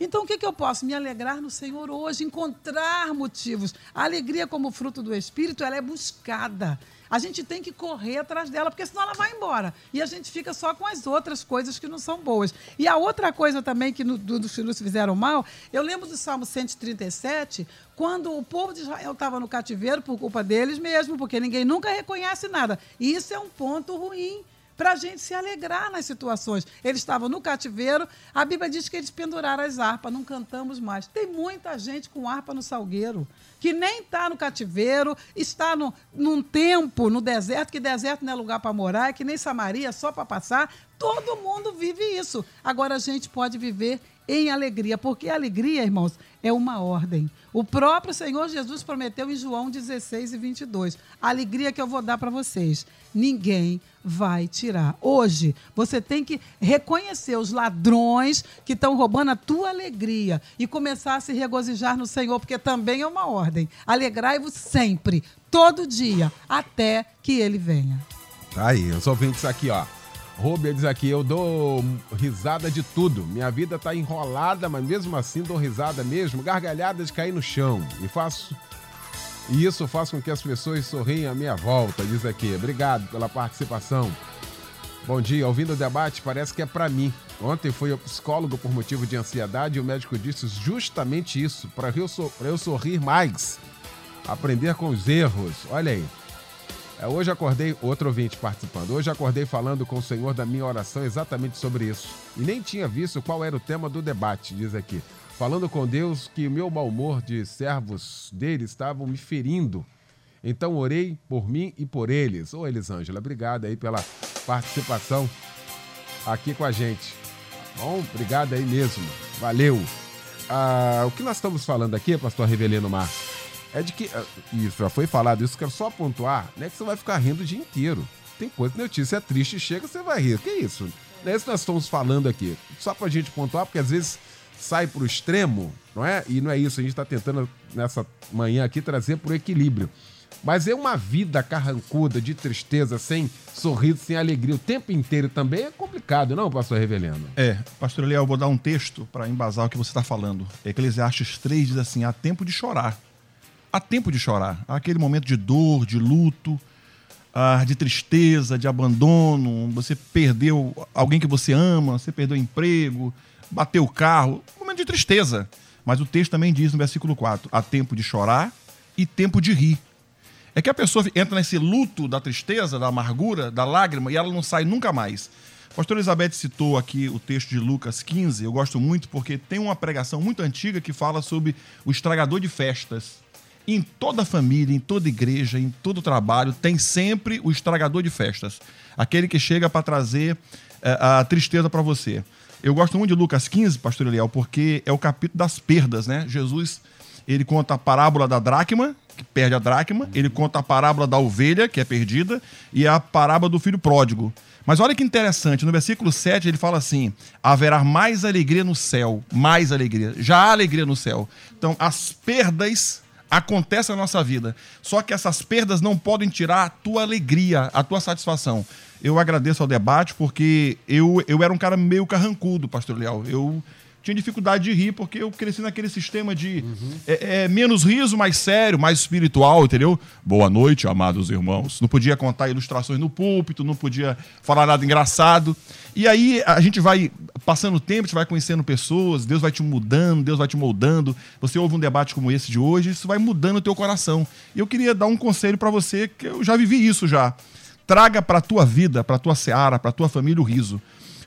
Então, o que, que eu posso? Me alegrar no Senhor hoje, encontrar motivos. A alegria, como fruto do Espírito, ela é buscada. A gente tem que correr atrás dela, porque senão ela vai embora. E a gente fica só com as outras coisas que não são boas. E a outra coisa também que no- do- dos nos fizeram mal, eu lembro do Salmo 137, quando o povo de Israel estava no cativeiro por culpa deles mesmo, porque ninguém nunca reconhece nada. E isso é um ponto ruim para a gente se alegrar nas situações. Eles estavam no cativeiro, a Bíblia diz que eles penduraram as harpas, não cantamos mais. Tem muita gente com harpa no salgueiro, que nem está no cativeiro, está no, num tempo, no deserto, que deserto não é lugar para morar, é que nem Samaria, só para passar. Todo mundo vive isso. Agora a gente pode viver em alegria, porque alegria, irmãos, é uma ordem. O próprio Senhor Jesus prometeu em João 16 e 22. A alegria que eu vou dar para vocês, ninguém vai tirar. Hoje, você tem que reconhecer os ladrões que estão roubando a tua alegria e começar a se regozijar no Senhor, porque também é uma ordem. Alegrai-vos sempre, todo dia, até que ele venha. Tá aí, os ouvintes aqui, ó. Rubia diz aqui, eu dou risada de tudo. Minha vida tá enrolada, mas mesmo assim dou risada mesmo, gargalhada de cair no chão. E faço E isso faz com que as pessoas sorriem à minha volta, diz aqui. Obrigado pela participação. Bom dia, ouvindo o debate, parece que é para mim. Ontem fui ao psicólogo por motivo de ansiedade e o médico disse justamente isso, para eu, so eu sorrir mais, aprender com os erros. Olha aí. É, hoje acordei, outro ouvinte participando, hoje acordei falando com o Senhor da minha oração exatamente sobre isso. E nem tinha visto qual era o tema do debate, diz aqui. Falando com Deus que o meu mau humor de servos dele estavam me ferindo. Então orei por mim e por eles. Ô Elisângela, obrigado aí pela participação aqui com a gente. Bom, obrigado aí mesmo. Valeu. Ah, o que nós estamos falando aqui, pastor Revelino Márcio, é de que. ah, Isso já foi falado, isso quero só pontuar, né? Que você vai ficar rindo o dia inteiro. Tem coisa, notícia é triste, chega, você vai rir. Que isso? Não é isso que nós estamos falando aqui. Só pra gente pontuar, porque às vezes sai pro extremo, não é? E não é isso. A gente está tentando, nessa manhã aqui, trazer pro equilíbrio. Mas é uma vida carrancuda, de tristeza, sem sorriso, sem alegria, o tempo inteiro também é complicado, não, pastor Revelino? É, pastor Eliel, eu vou dar um texto para embasar o que você está falando. Eclesiastes 3 diz assim: há tempo de chorar. Há tempo de chorar. Há aquele momento de dor, de luto, ah, de tristeza, de abandono. Você perdeu alguém que você ama, você perdeu emprego, bateu o carro. Um momento de tristeza. Mas o texto também diz no versículo 4: há tempo de chorar e tempo de rir. É que a pessoa entra nesse luto da tristeza, da amargura, da lágrima e ela não sai nunca mais. A pastora Elizabeth citou aqui o texto de Lucas 15, eu gosto muito porque tem uma pregação muito antiga que fala sobre o estragador de festas. Em toda família, em toda igreja, em todo trabalho, tem sempre o estragador de festas. Aquele que chega para trazer eh, a tristeza para você. Eu gosto muito de Lucas 15, pastor Eliel, porque é o capítulo das perdas, né? Jesus, ele conta a parábola da dracma, que perde a dracma, ele conta a parábola da ovelha, que é perdida, e a parábola do filho pródigo. Mas olha que interessante, no versículo 7 ele fala assim: haverá mais alegria no céu, mais alegria. Já há alegria no céu. Então, as perdas acontecem na nossa vida. Só que essas perdas não podem tirar a tua alegria, a tua satisfação. Eu agradeço ao debate porque eu, eu era um cara meio carrancudo, pastor Leal. Eu tinha dificuldade de rir porque eu cresci naquele sistema de é, é, menos riso, mais sério, mais espiritual, entendeu? Boa noite, amados irmãos. Não podia contar ilustrações no púlpito, não podia falar nada engraçado. E aí a gente vai passando o tempo, a gente vai conhecendo pessoas, Deus vai te mudando, Deus vai te moldando. Você ouve um debate como esse de hoje, isso vai mudando o teu coração. E eu queria dar um conselho para você, que eu já vivi isso já. Traga para tua vida, para tua seara, para tua família o riso.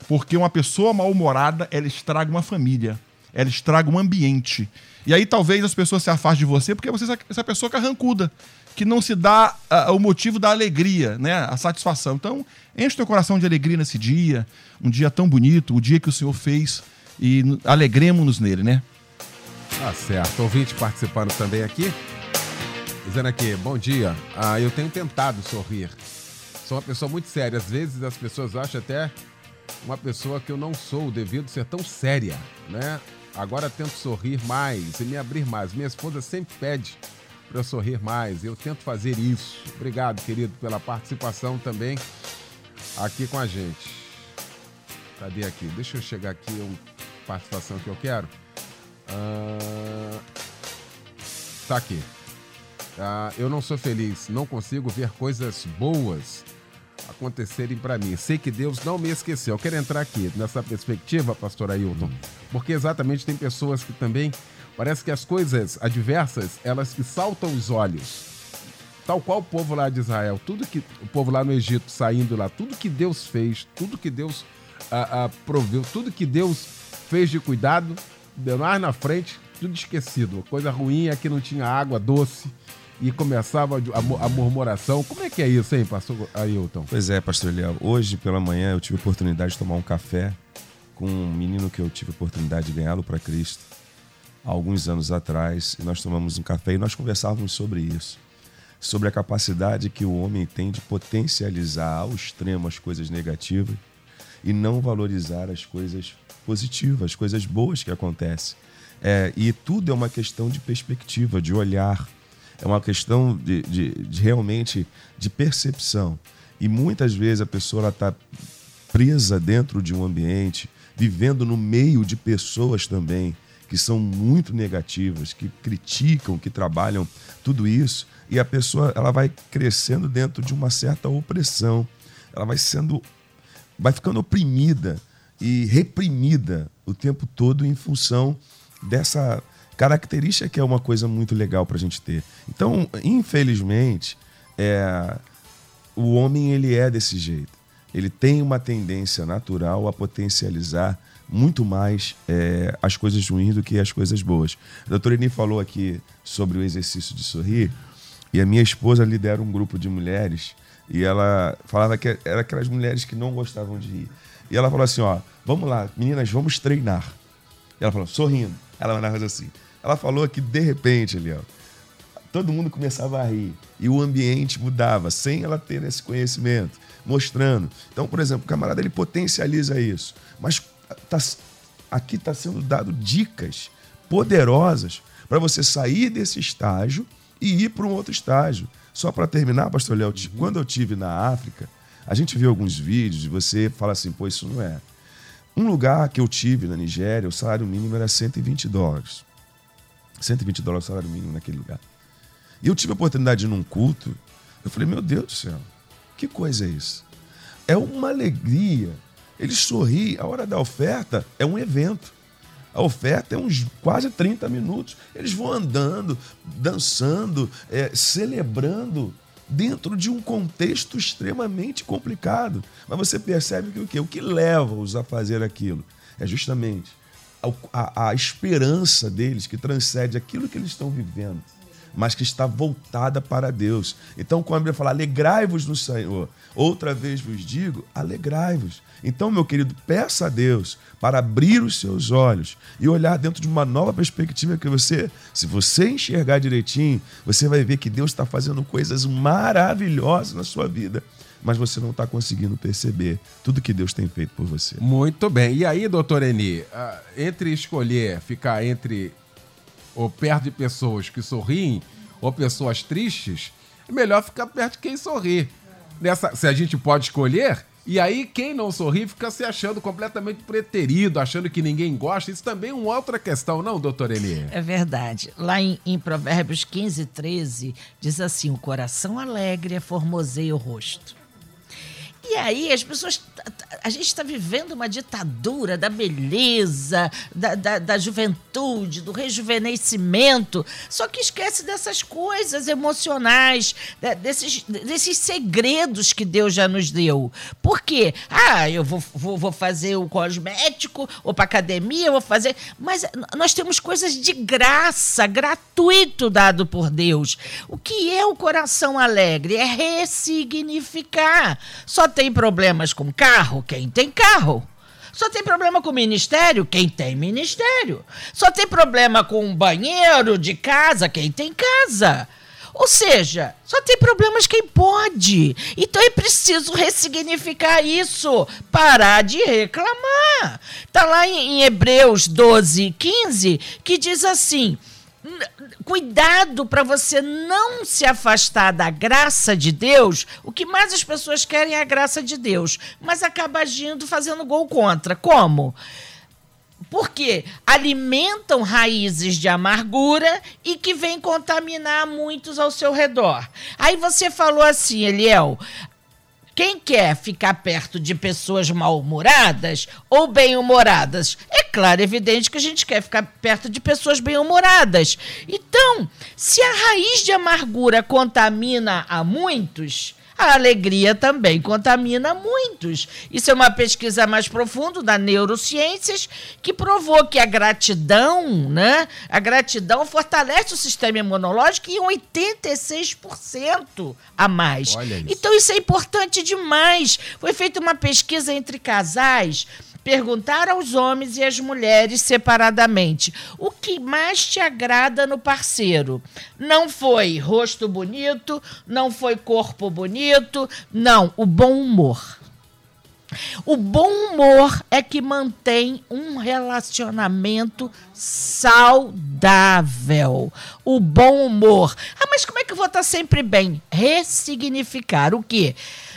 Porque uma pessoa mal-humorada, ela estraga uma família. Ela estraga um ambiente. E aí talvez as pessoas se afastem de você porque você é essa pessoa carrancuda, que não se dá ah, o motivo da alegria, né? A satisfação. Então, enche teu coração de alegria nesse dia, um dia tão bonito, o dia que o Senhor fez, e alegremos-nos nele, né? Tá certo. Ouvinte participando também aqui. Dizendo aqui, bom dia. Ah, eu tenho tentado sorrir. Sou uma pessoa muito séria. Às vezes as pessoas acham até uma pessoa que eu não sou devido ser tão séria, né? Agora tento sorrir mais e me abrir mais. Minha esposa sempre pede para sorrir mais. Eu tento fazer isso. Obrigado, querido, pela participação também aqui com a gente. Cadê aqui? Deixa eu chegar aqui uma participação que eu quero. Ah, tá aqui. Ah, eu não sou feliz, não consigo ver coisas boas acontecerem para mim. Sei que Deus não me esqueceu. Eu quero entrar aqui nessa perspectiva, pastor Ailton, porque exatamente tem pessoas que também parece que as coisas adversas, elas que saltam os olhos. Tal qual o povo lá de Israel, tudo que o povo lá no Egito saindo lá, tudo que Deus fez, tudo que Deus ah, ah, proveu, tudo que Deus fez de cuidado, deu mais na frente, tudo esquecido. A coisa ruim é que não tinha água doce e começava a, a murmuração. Como é que é isso, hein, pastor Ailton? Pois é, pastor Eliel. Hoje pela manhã eu tive a oportunidade de tomar um café com um menino que eu tive a oportunidade de ganhá-lo para Cristo há alguns anos atrás. E nós tomamos um café e nós conversávamos sobre isso. Sobre a capacidade que o homem tem de potencializar ao extremo as coisas negativas e não valorizar as coisas positivas, as coisas boas que acontecem. É, e tudo é uma questão de perspectiva, de olhar. É uma questão de, de- de realmente de percepção. E muitas vezes a pessoa está presa dentro de um ambiente, vivendo no meio de pessoas também que são muito negativas, que criticam, que trabalham tudo isso, e a pessoa ela vai crescendo dentro de uma certa opressão, ela vai sendo, vai ficando oprimida e reprimida o tempo todo em função dessa característica que é uma coisa muito legal para a gente ter. Então, infelizmente, é, o homem ele é desse jeito. Ele tem uma tendência natural a potencializar muito mais é, as coisas ruins do que as coisas boas. A doutora Eni falou aqui sobre o exercício de sorrir, e a minha esposa lidera um grupo de mulheres, e ela falava que era aquelas mulheres que não gostavam de rir. E ela falou assim: ó, vamos lá, meninas, vamos treinar. E ela falou, sorrindo. Ela mandava assim. Ela falou que de repente, ali, ó, todo mundo começava a rir e o ambiente mudava sem ela ter esse conhecimento, mostrando. Então, por exemplo, o camarada ele potencializa isso, mas tá, aqui está sendo dado dicas poderosas para você sair desse estágio e ir para um outro estágio. Só para terminar, Pastor Léo, uhum. quando eu tive na África, a gente viu alguns vídeos e você fala assim, pô, isso não é. Um lugar que eu tive na Nigéria, o salário mínimo era 120 dólares. 120 dólares o salário mínimo naquele lugar. E eu tive a oportunidade de ir num culto. Eu falei, meu Deus do céu, que coisa é isso? É uma alegria. Eles sorriem. A hora da oferta é um evento. A oferta é uns quase 30 minutos. Eles vão andando, dançando, é, celebrando dentro de um contexto extremamente complicado. Mas você percebe que o quê? O que leva-os a fazer aquilo? É justamente a, a, esperança deles que transcende aquilo que eles estão vivendo mas que está voltada para Deus. Então, quando a Bíblia fala, alegrai-vos no Senhor, outra vez vos digo, alegrai-vos. Então, meu querido, peça a Deus para abrir os seus olhos e olhar dentro de uma nova perspectiva que você, se você enxergar direitinho, você vai ver que Deus está fazendo coisas maravilhosas na sua vida mas você não está conseguindo perceber tudo que Deus tem feito por você. Muito bem. E aí, doutor Eni, ah, entre escolher ficar entre ou perto de pessoas que sorriem ou pessoas tristes, é melhor ficar perto de quem sorri. Nessa, se a gente pode escolher, e aí quem não sorri fica se achando completamente preterido, achando que ninguém gosta. Isso também é uma outra questão, não, doutor Eli? É verdade. Lá em, em Provérbios 15, 13, diz assim: o coração alegre é formoseia o rosto. E aí as pessoas. A gente está vivendo uma ditadura da beleza, da, da, da, juventude, do rejuvenescimento. Só que esquece dessas coisas emocionais, desses, desses segredos que Deus já nos deu. Por quê? Ah, eu vou, vou, vou fazer o cosmético, ou para academia, eu vou fazer. Mas nós temos coisas de graça, gratuito dado por Deus. O que é o coração alegre? É ressignificar. Só tem problemas com carro? Quem tem carro? Só tem problema com ministério? Quem tem ministério. Só tem problema com banheiro de casa? Quem tem casa. Ou seja, só tem problemas quem pode. Então é preciso ressignificar isso. Parar de reclamar. Está lá em Hebreus 12, 15, que diz assim cuidado para você não se afastar da graça de Deus. O que mais as pessoas querem é a graça de Deus, mas acaba agindo fazendo gol contra. Como? Porque alimentam raízes de amargura e que vêm contaminar muitos ao seu redor. Aí você falou assim, Eliel, quem quer ficar perto de pessoas mal-humoradas ou bem-humoradas? É claro, evidente que a gente quer ficar perto de pessoas bem-humoradas. Então, se a raiz de amargura contamina a muitos, a alegria também contamina muitos. Isso é uma pesquisa mais profunda da neurociências que provou que a gratidão, né? A gratidão fortalece o sistema imunológico em 86% a mais. Isso. Então isso é importante demais. Foi feita uma pesquisa entre casais perguntar aos homens e às mulheres separadamente o que mais te agrada no parceiro. Não foi rosto bonito, não foi corpo bonito, não, o bom humor. O bom humor é que mantém um relacionamento saudável. O bom humor. Ah, mas como é que eu vou estar sempre bem? Ressignificar o quê?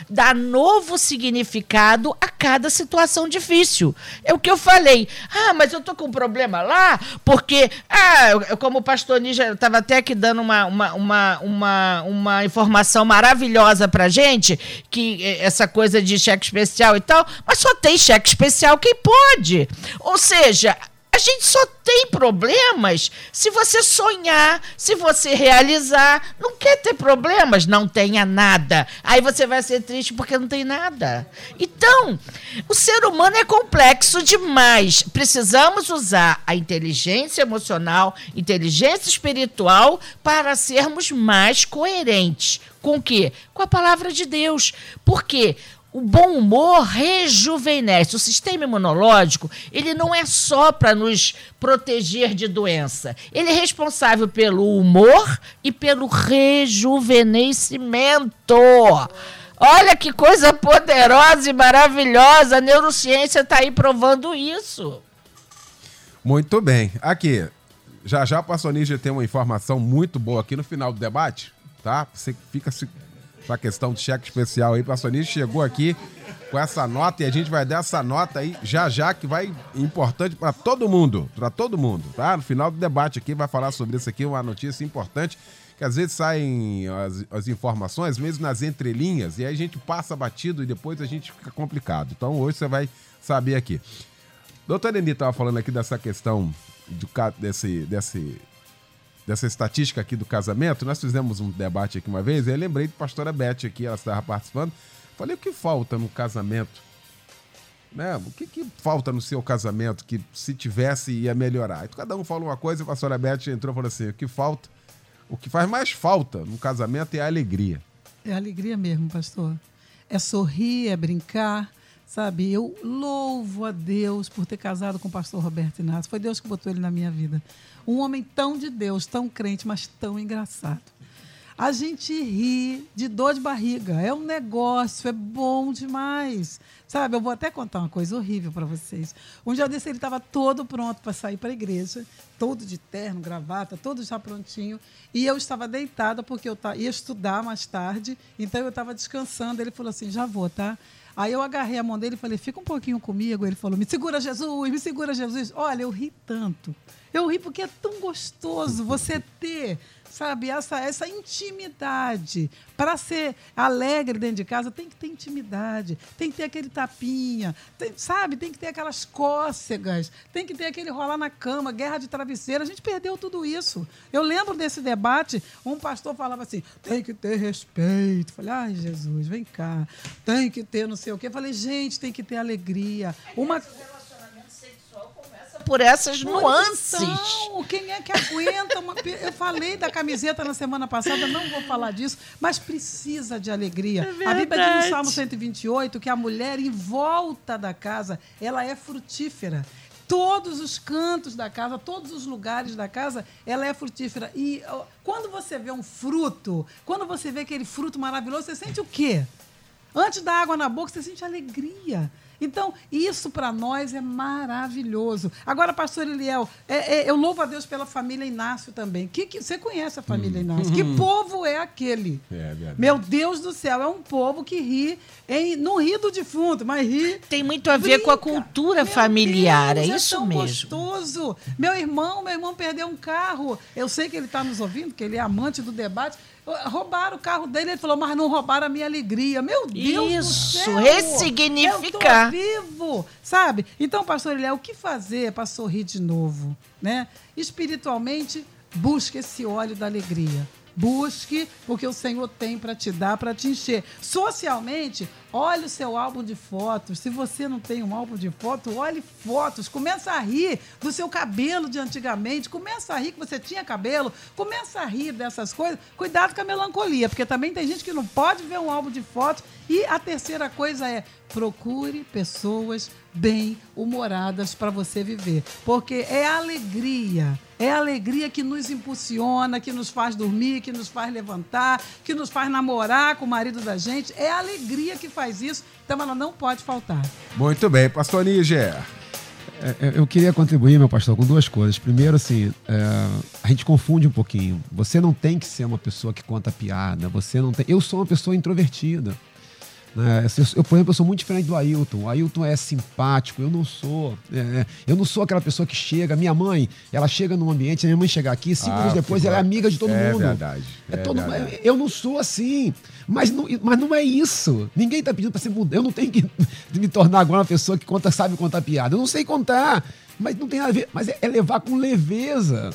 Dar novo significado a cada situação difícil. É o que eu falei. Ah, mas eu tô com um problema lá, porque, ah, como o pastor Níger estava até aqui dando uma, uma, uma, uma, uma informação maravilhosa pra gente, que eh, essa coisa de cheque especial e tal, mas só tem cheque especial quem pode. Ou seja, a gente só tem problemas se você sonhar, se você realizar. Não quer ter problemas? Não tenha nada. Aí você vai ser triste porque não tem nada. Então, o ser humano é complexo demais. Precisamos usar a inteligência emocional, inteligência espiritual para sermos mais coerentes. Com o quê? Com a palavra de Deus. Por quê? O bom humor rejuvenesce. O sistema imunológico, ele não é só para nos proteger de doença. Ele é responsável pelo humor e pelo rejuvenescimento. Olha que coisa poderosa e maravilhosa. A neurociência está aí provando isso. Muito bem. Aqui, já já pastor Níger tem uma informação muito boa aqui no final do debate, tá? Você fica se essa questão do cheque especial aí. O acionista chegou aqui com essa nota e a gente vai dar essa nota aí já já que vai importante para todo mundo, para todo mundo, tá? No final do debate aqui vai falar sobre isso aqui, uma notícia importante que às vezes saem as, as informações mesmo nas entrelinhas e aí a gente passa batido e depois a gente fica complicado. Então hoje você vai saber aqui. Doutor Eni estava falando aqui dessa questão do, desse, desse dessa estatística aqui do casamento, nós fizemos um debate aqui uma vez, e aí lembrei de pastora Beth aqui, ela estava participando. Falei, o que falta no casamento? Né? O que, que falta no seu casamento que se tivesse ia melhorar? Então, cada um falou uma coisa, a pastora Beth entrou e falou assim: o que falta, o que faz mais falta no casamento é a alegria. É alegria mesmo, pastor. É sorrir, é brincar, sabe? Eu louvo a Deus por ter casado com o pastor Roberto Inácio. Foi Deus que botou ele na minha vida. Um homem tão de Deus, tão crente, mas tão engraçado. A gente ri de dor de barriga. É um negócio, é bom demais. Sabe, eu vou até contar uma coisa horrível para vocês. Um dia desse ele estava todo pronto para sair para a igreja, todo de terno, gravata, todo já prontinho. E eu estava deitada porque eu ia estudar mais tarde, então eu estava descansando. Ele falou assim: já vou, tá? Aí eu agarrei a mão dele e falei: fica um pouquinho comigo. Ele falou: me segura, Jesus, me segura, Jesus. Olha, eu ri tanto. Eu ri porque é tão gostoso você ter, sabe, essa, essa intimidade. Para ser alegre dentro de casa, tem que ter intimidade, tem que ter aquele tapinha, tem, sabe, tem que ter aquelas cócegas, tem que ter aquele rolar na cama, guerra de travesseiro. A gente perdeu tudo isso. Eu lembro desse debate, um pastor falava assim: tem que ter respeito. Falei, ai, Jesus, vem cá, tem que ter não sei o quê. Falei, gente, tem que ter alegria. Uma por essas por nuances. Então, quem é que aguenta uma... Eu falei da camiseta na semana passada, não vou falar disso, mas precisa de alegria. É a Bíblia diz no Salmo 128 que a mulher em volta da casa, ela é frutífera todos os cantos da casa, todos os lugares da casa, ela é frutífera. E quando você vê um fruto, quando você vê aquele fruto maravilhoso, você sente o quê? Antes da água na boca, você sente alegria. Então, isso para nós é maravilhoso. Agora, pastor Eliel, é, é, eu louvo a Deus pela família Inácio também. Que, que, você conhece a família hum. Inácio? Que povo é aquele? É, é Meu Deus do céu, é um povo que ri, em, não ri do defunto, mas ri. Tem muito a ver brinca. com a cultura meu familiar, Deus, é isso é tão mesmo. gostoso. Meu irmão, meu irmão perdeu um carro. Eu sei que ele está nos ouvindo, que ele é amante do debate. Roubaram o carro dele, ele falou, mas não roubaram a minha alegria. Meu Deus Isso, do céu! ressignificar. Eu tô vivo, sabe? Então, pastor Eliel, o que fazer para sorrir de novo? Né? Espiritualmente, busque esse óleo da alegria. Busque, porque o Senhor tem para te dar, para te encher. Socialmente, olhe o seu álbum de fotos. Se você não tem um álbum de fotos, olhe fotos. Começa a rir do seu cabelo de antigamente. Começa a rir que você tinha cabelo. Começa a rir dessas coisas. Cuidado com a melancolia, porque também tem gente que não pode ver um álbum de fotos. E a terceira coisa é procure pessoas bem-humoradas para você viver. Porque é alegria, é alegria que nos impulsiona, que nos faz dormir, que nos faz levantar, que nos faz namorar com o marido da gente. É alegria que faz faz isso, então ela não pode faltar. Muito bem, pastor Níger. É, é, Eu queria contribuir, meu pastor, com duas coisas. Primeiro, assim, é, a gente confunde um pouquinho. Você não tem que ser uma pessoa que conta piada. Você não tem. Eu sou uma pessoa introvertida. Né? Eu, eu, por exemplo, eu sou muito diferente do Ailton. O Ailton é simpático, eu não sou. É, eu não sou aquela pessoa que chega. Minha mãe, ela chega num ambiente, minha mãe chega aqui, cinco Ah, depois ela é amiga de todo É mundo. verdade, É é todo, verdade. eu não sou assim. Mas não, mas não é isso. Ninguém tá pedindo para ser mudar. Eu não tenho que me tornar agora uma pessoa que conta, sabe contar piada. Eu não sei contar. Mas não tem nada a ver. Mas é, é levar com leveza.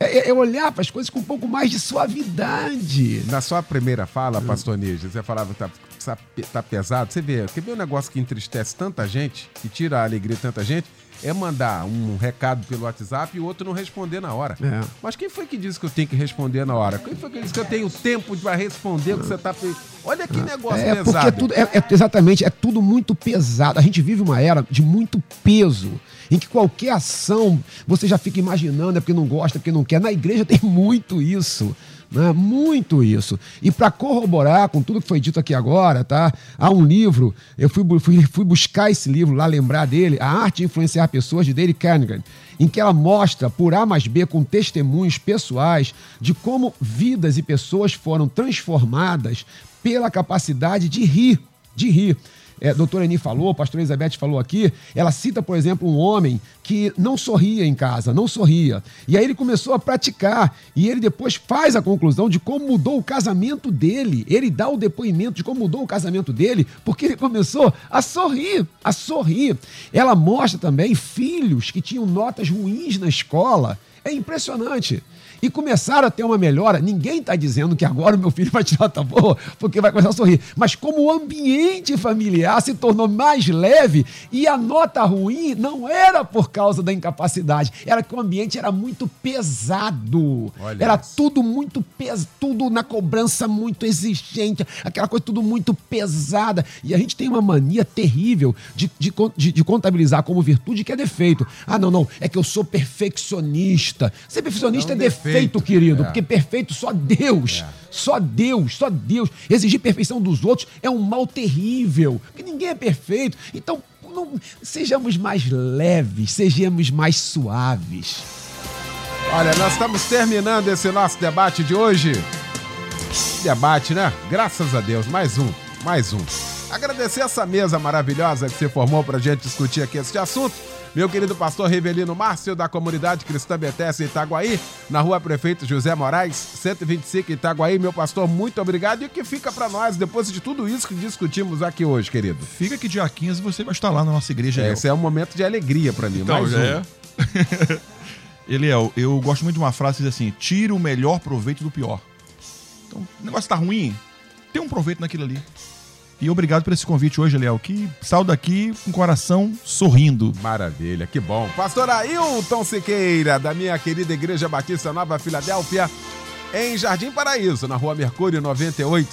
É, é- é olhar para as coisas com um pouco mais de suavidade. Na sua primeira fala, pastor Níger, você falava que tá, tá, tá pesado. Você vê, quer ver um negócio que entristece tanta gente, que tira a alegria de tanta gente, é mandar um recado pelo WhatsApp e o outro não responder na hora. É. Mas quem foi que disse que eu tenho que responder na hora? Quem foi que disse que eu tenho tempo para responder o que você tá... pe- Olha que negócio É pesado. porque é tudo, é, é- exatamente, é tudo muito pesado. A gente vive uma era de muito peso, em que qualquer ação você já fica imaginando, é porque não gosta, é porque não quer. Na igreja tem muito isso. Né? Muito isso. E para corroborar com tudo que foi dito aqui agora, tá? Há um livro, eu fui, fui, fui buscar esse livro lá, lembrar dele, A Arte de Influenciar Pessoas, de Dale Carnegie, em que ela mostra, por A mais B, com testemunhos pessoais, de como vidas e pessoas foram transformadas pela capacidade de rir, de rir. É, doutora Eni falou, a pastora Elizabeth falou aqui, ela cita, por exemplo, um homem que não sorria em casa, não sorria. E aí ele começou a praticar. E ele depois faz a conclusão de como mudou o casamento dele. Ele dá o depoimento de como mudou o casamento dele, porque ele começou a sorrir, a sorrir. Ela mostra também filhos que tinham notas ruins na escola. É impressionante e começaram a ter uma melhora. Ninguém está dizendo que agora o meu filho vai tirar nota boa porque vai começar a sorrir. Mas como o ambiente familiar se tornou mais leve e a nota ruim não era por causa da incapacidade, era que o ambiente era muito pesado. Olha era isso. tudo muito pesado, tudo na cobrança muito exigente, aquela coisa tudo muito pesada. E a gente tem uma mania terrível de, de, de- de contabilizar como virtude que é defeito. Ah, não, não, é que eu sou perfeccionista. Ser perfeccionista É é, defeito, defeito, querido, é. porque perfeito só Deus. Só Deus, só Deus. Exigir perfeição dos outros é um mal terrível, porque ninguém é perfeito. Então, não- sejamos mais leves, sejamos mais suaves. Olha, nós estamos terminando esse nosso debate de hoje. Debate, né? Graças a Deus, mais um, mais um. Agradecer essa mesa maravilhosa que você formou pra gente discutir aqui esse assunto. Meu querido pastor Revelino Márcio, da comunidade Cristã Betesda Itaguaí, na rua Prefeito José Moraes, 125 Itaguaí. Meu pastor, muito obrigado. E o que fica pra nós depois de tudo isso que discutimos aqui hoje, querido? Fica que dia 15 você vai estar lá na nossa igreja. Esse é um momento de alegria pra mim. Então, mais já um. é. Eliel, eu gosto muito de uma frase que diz assim: tira o melhor proveito do pior. Então, o negócio tá ruim, tem um proveito naquilo ali. E obrigado por esse convite hoje, Eliel, que saiu daqui com o coração sorrindo. Maravilha, que bom. Pastor Ailton Siqueira, da minha querida Igreja Batista Nova Filadélfia, em Jardim Paraíso, na rua Mercúrio 98.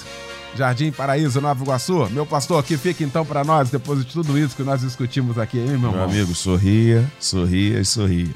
Jardim Paraíso, Nova Iguaçu. Meu pastor, que fica então para nós, depois de tudo isso que nós discutimos aqui, hein, meu Meu irmão? amigo, sorria, sorria e sorria.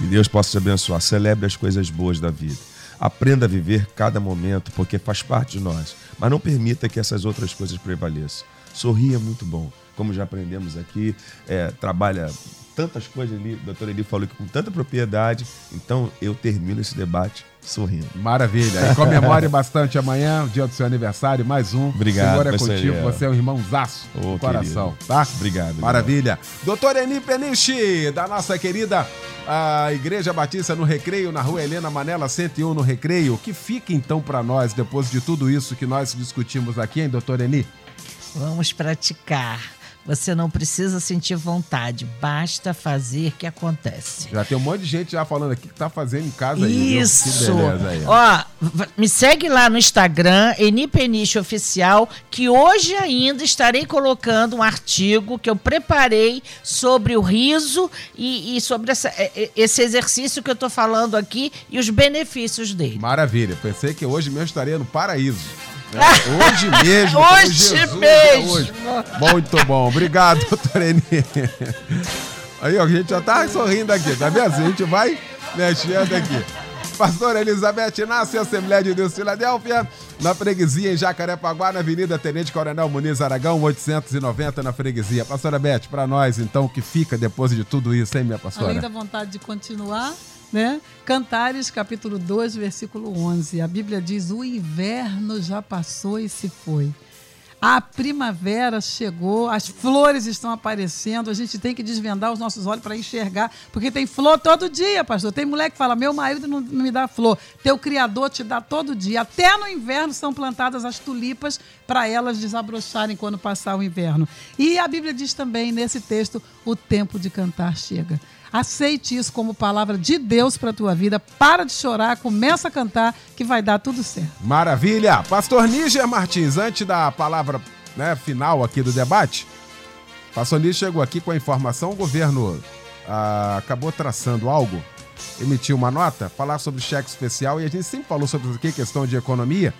que Deus possa te abençoar. Celebre as coisas boas da vida. Aprenda a viver cada momento, porque faz parte de nós. Mas não permita que essas outras coisas prevaleçam. Sorria é muito bom. Como já aprendemos aqui, é, trabalha tantas coisas ali, o doutor Eli falou que com tanta propriedade. Então eu termino esse debate sorrindo. Maravilha. E comemore bastante amanhã, dia do seu aniversário, mais um. Obrigado, O Senhor é contigo, você é um irmãozaço Ô, do coração, querido. tá? Obrigado. Maravilha. Doutor Eni Peniche, da nossa querida ah, Igreja Batista no Recreio, na rua Helena Manela 101 no Recreio. Que fica então para nós, depois de tudo isso que nós discutimos aqui, hein, doutor Eni? Vamos praticar. Você não precisa sentir vontade, basta fazer que acontece. Já tem um monte de gente já falando aqui que tá fazendo em casa? Isso! Aí. ó. Me segue lá no Instagram, Eni Peniche Oficial, que hoje ainda estarei colocando um artigo que eu preparei sobre o riso e, e sobre essa- esse exercício que eu tô falando aqui e os benefícios dele. Maravilha. Pensei que hoje mesmo estaria no paraíso. Né? Hoje mesmo. Hoje Jesus mesmo. é hoje. Muito bom. Obrigado, doutor Eni. Aí, ó, a gente já tá sorrindo aqui, tá vendo? A gente vai mexendo aqui. Pastora Elizabeth Inácio, Assembleia de Deus Filadélfia, na freguesia em Jacarepaguá, na Avenida Tenente Coronel Muniz Aragão, 890 na freguesia. Pastora Beth, para nós então, o que fica depois de tudo isso, hein, minha pastora? Além da vontade de continuar, né? Cantares, capítulo 2, versículo 11. A Bíblia diz: O inverno já passou e se foi. A primavera chegou, as flores estão aparecendo, a gente tem que desvendar os nossos olhos para enxergar, porque tem flor todo dia, pastor. Tem mulher que fala: meu marido não, não me dá flor, teu criador te dá todo dia. Até no inverno são plantadas as tulipas para elas desabrocharem quando passar o inverno. E a Bíblia diz também nesse texto: o tempo de cantar chega. Aceite isso como palavra de Deus para a tua vida. Para de chorar, começa a cantar que vai dar tudo certo. Maravilha! Pastor Níger Martins, antes da palavra né, final aqui do debate, Pastor Níger chegou aqui com a informação, o governo ah, acabou traçando algo, emitiu uma nota, falar sobre cheque especial, e a gente sempre falou sobre isso aqui, questão de economia,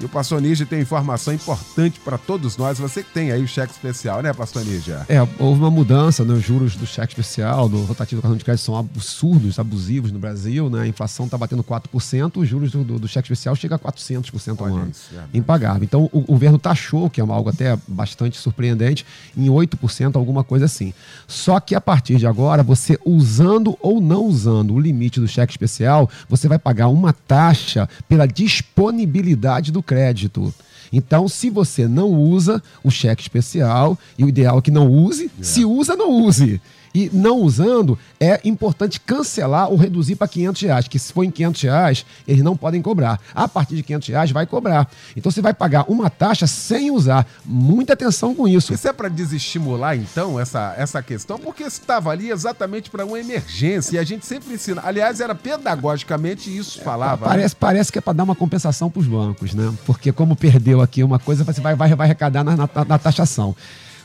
e o pastor Nígia tem informação importante para todos nós. Você que tem aí o cheque especial, né, pastor Nígia? É, houve uma mudança nos juros do cheque especial, do rotativo do cartão de crédito são absurdos, abusivos no Brasil, né? A inflação está batendo 4%, os juros do, do, do cheque especial chega a 400% ao Olha ano. isso, é. Impagável. Então, o, o governo taxou, que é algo até bastante surpreendente, em 8%, alguma coisa assim. Só que a partir de agora, você usando ou não usando o limite do cheque especial, você vai pagar uma taxa pela disponibilidade do crédito. Então, se você não usa o cheque especial, e o ideal é que não use, se usa, não use. E não usando, é importante cancelar ou reduzir para 500 reais, que se for em 500 reais, eles não podem cobrar. A partir de 500 reais, vai cobrar. Então, você vai pagar uma taxa sem usar. Muita atenção com isso. Isso é para desestimular, então, essa, essa questão, porque estava ali exatamente para uma emergência, e a gente sempre ensina. Aliás, era pedagogicamente isso falava. né? Parece, parece que é para dar uma compensação para os bancos, né? Porque como perdeu aqui uma coisa, você vai, vai, vai arrecadar na, na, na taxação.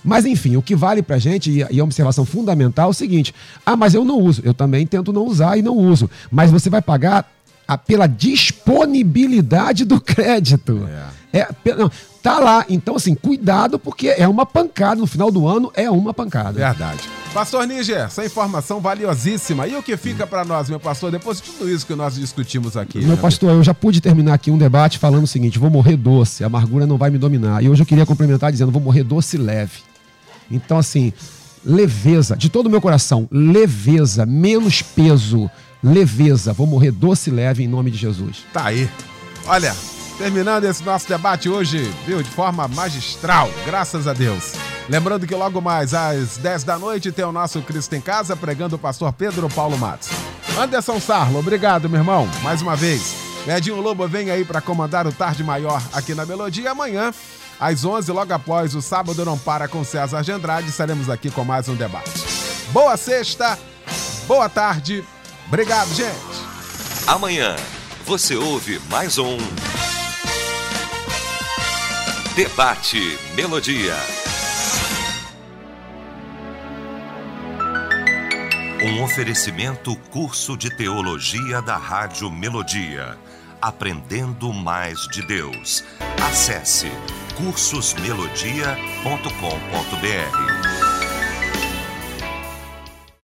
Mas enfim, o que vale pra gente, e a- observação fundamental é o seguinte: ah, mas eu não uso. Eu também tento não usar e não uso. Mas você vai pagar a- pela disponibilidade do crédito. É. pe- não, tá lá. Então, assim, cuidado, porque é uma pancada. No final do ano é uma pancada. Verdade. Pastor Níger, essa informação valiosíssima. E o que fica para nós, meu pastor, depois de tudo isso que nós discutimos aqui? Meu né? pastor, eu já pude terminar aqui um debate falando o seguinte: vou morrer doce, a amargura não vai me dominar. E hoje eu queria complementar dizendo: vou morrer doce leve. Então, assim, leveza, de todo o meu coração, leveza, menos peso, leveza. Vou morrer doce e leve em nome de Jesus. Tá aí. Olha, terminando esse nosso debate hoje, viu, de forma magistral, graças a Deus. Lembrando que logo mais às 10 da noite tem o nosso Cristo em Casa pregando o pastor Pedro Paulo Matos. Anderson Sarlo, obrigado, meu irmão, mais uma vez. Edinho Lobo vem aí para comandar o Tarde Maior aqui na Melodia. Amanhã, às 11, logo após o Sábado Não Para com César de Andrade, estaremos aqui com mais um debate. Boa sexta, boa tarde, obrigado, gente. Amanhã você ouve mais um Debate Melodia. Um oferecimento curso de teologia da Rádio Melodia. Aprendendo mais de Deus. Acesse cursosmelodia.com.br.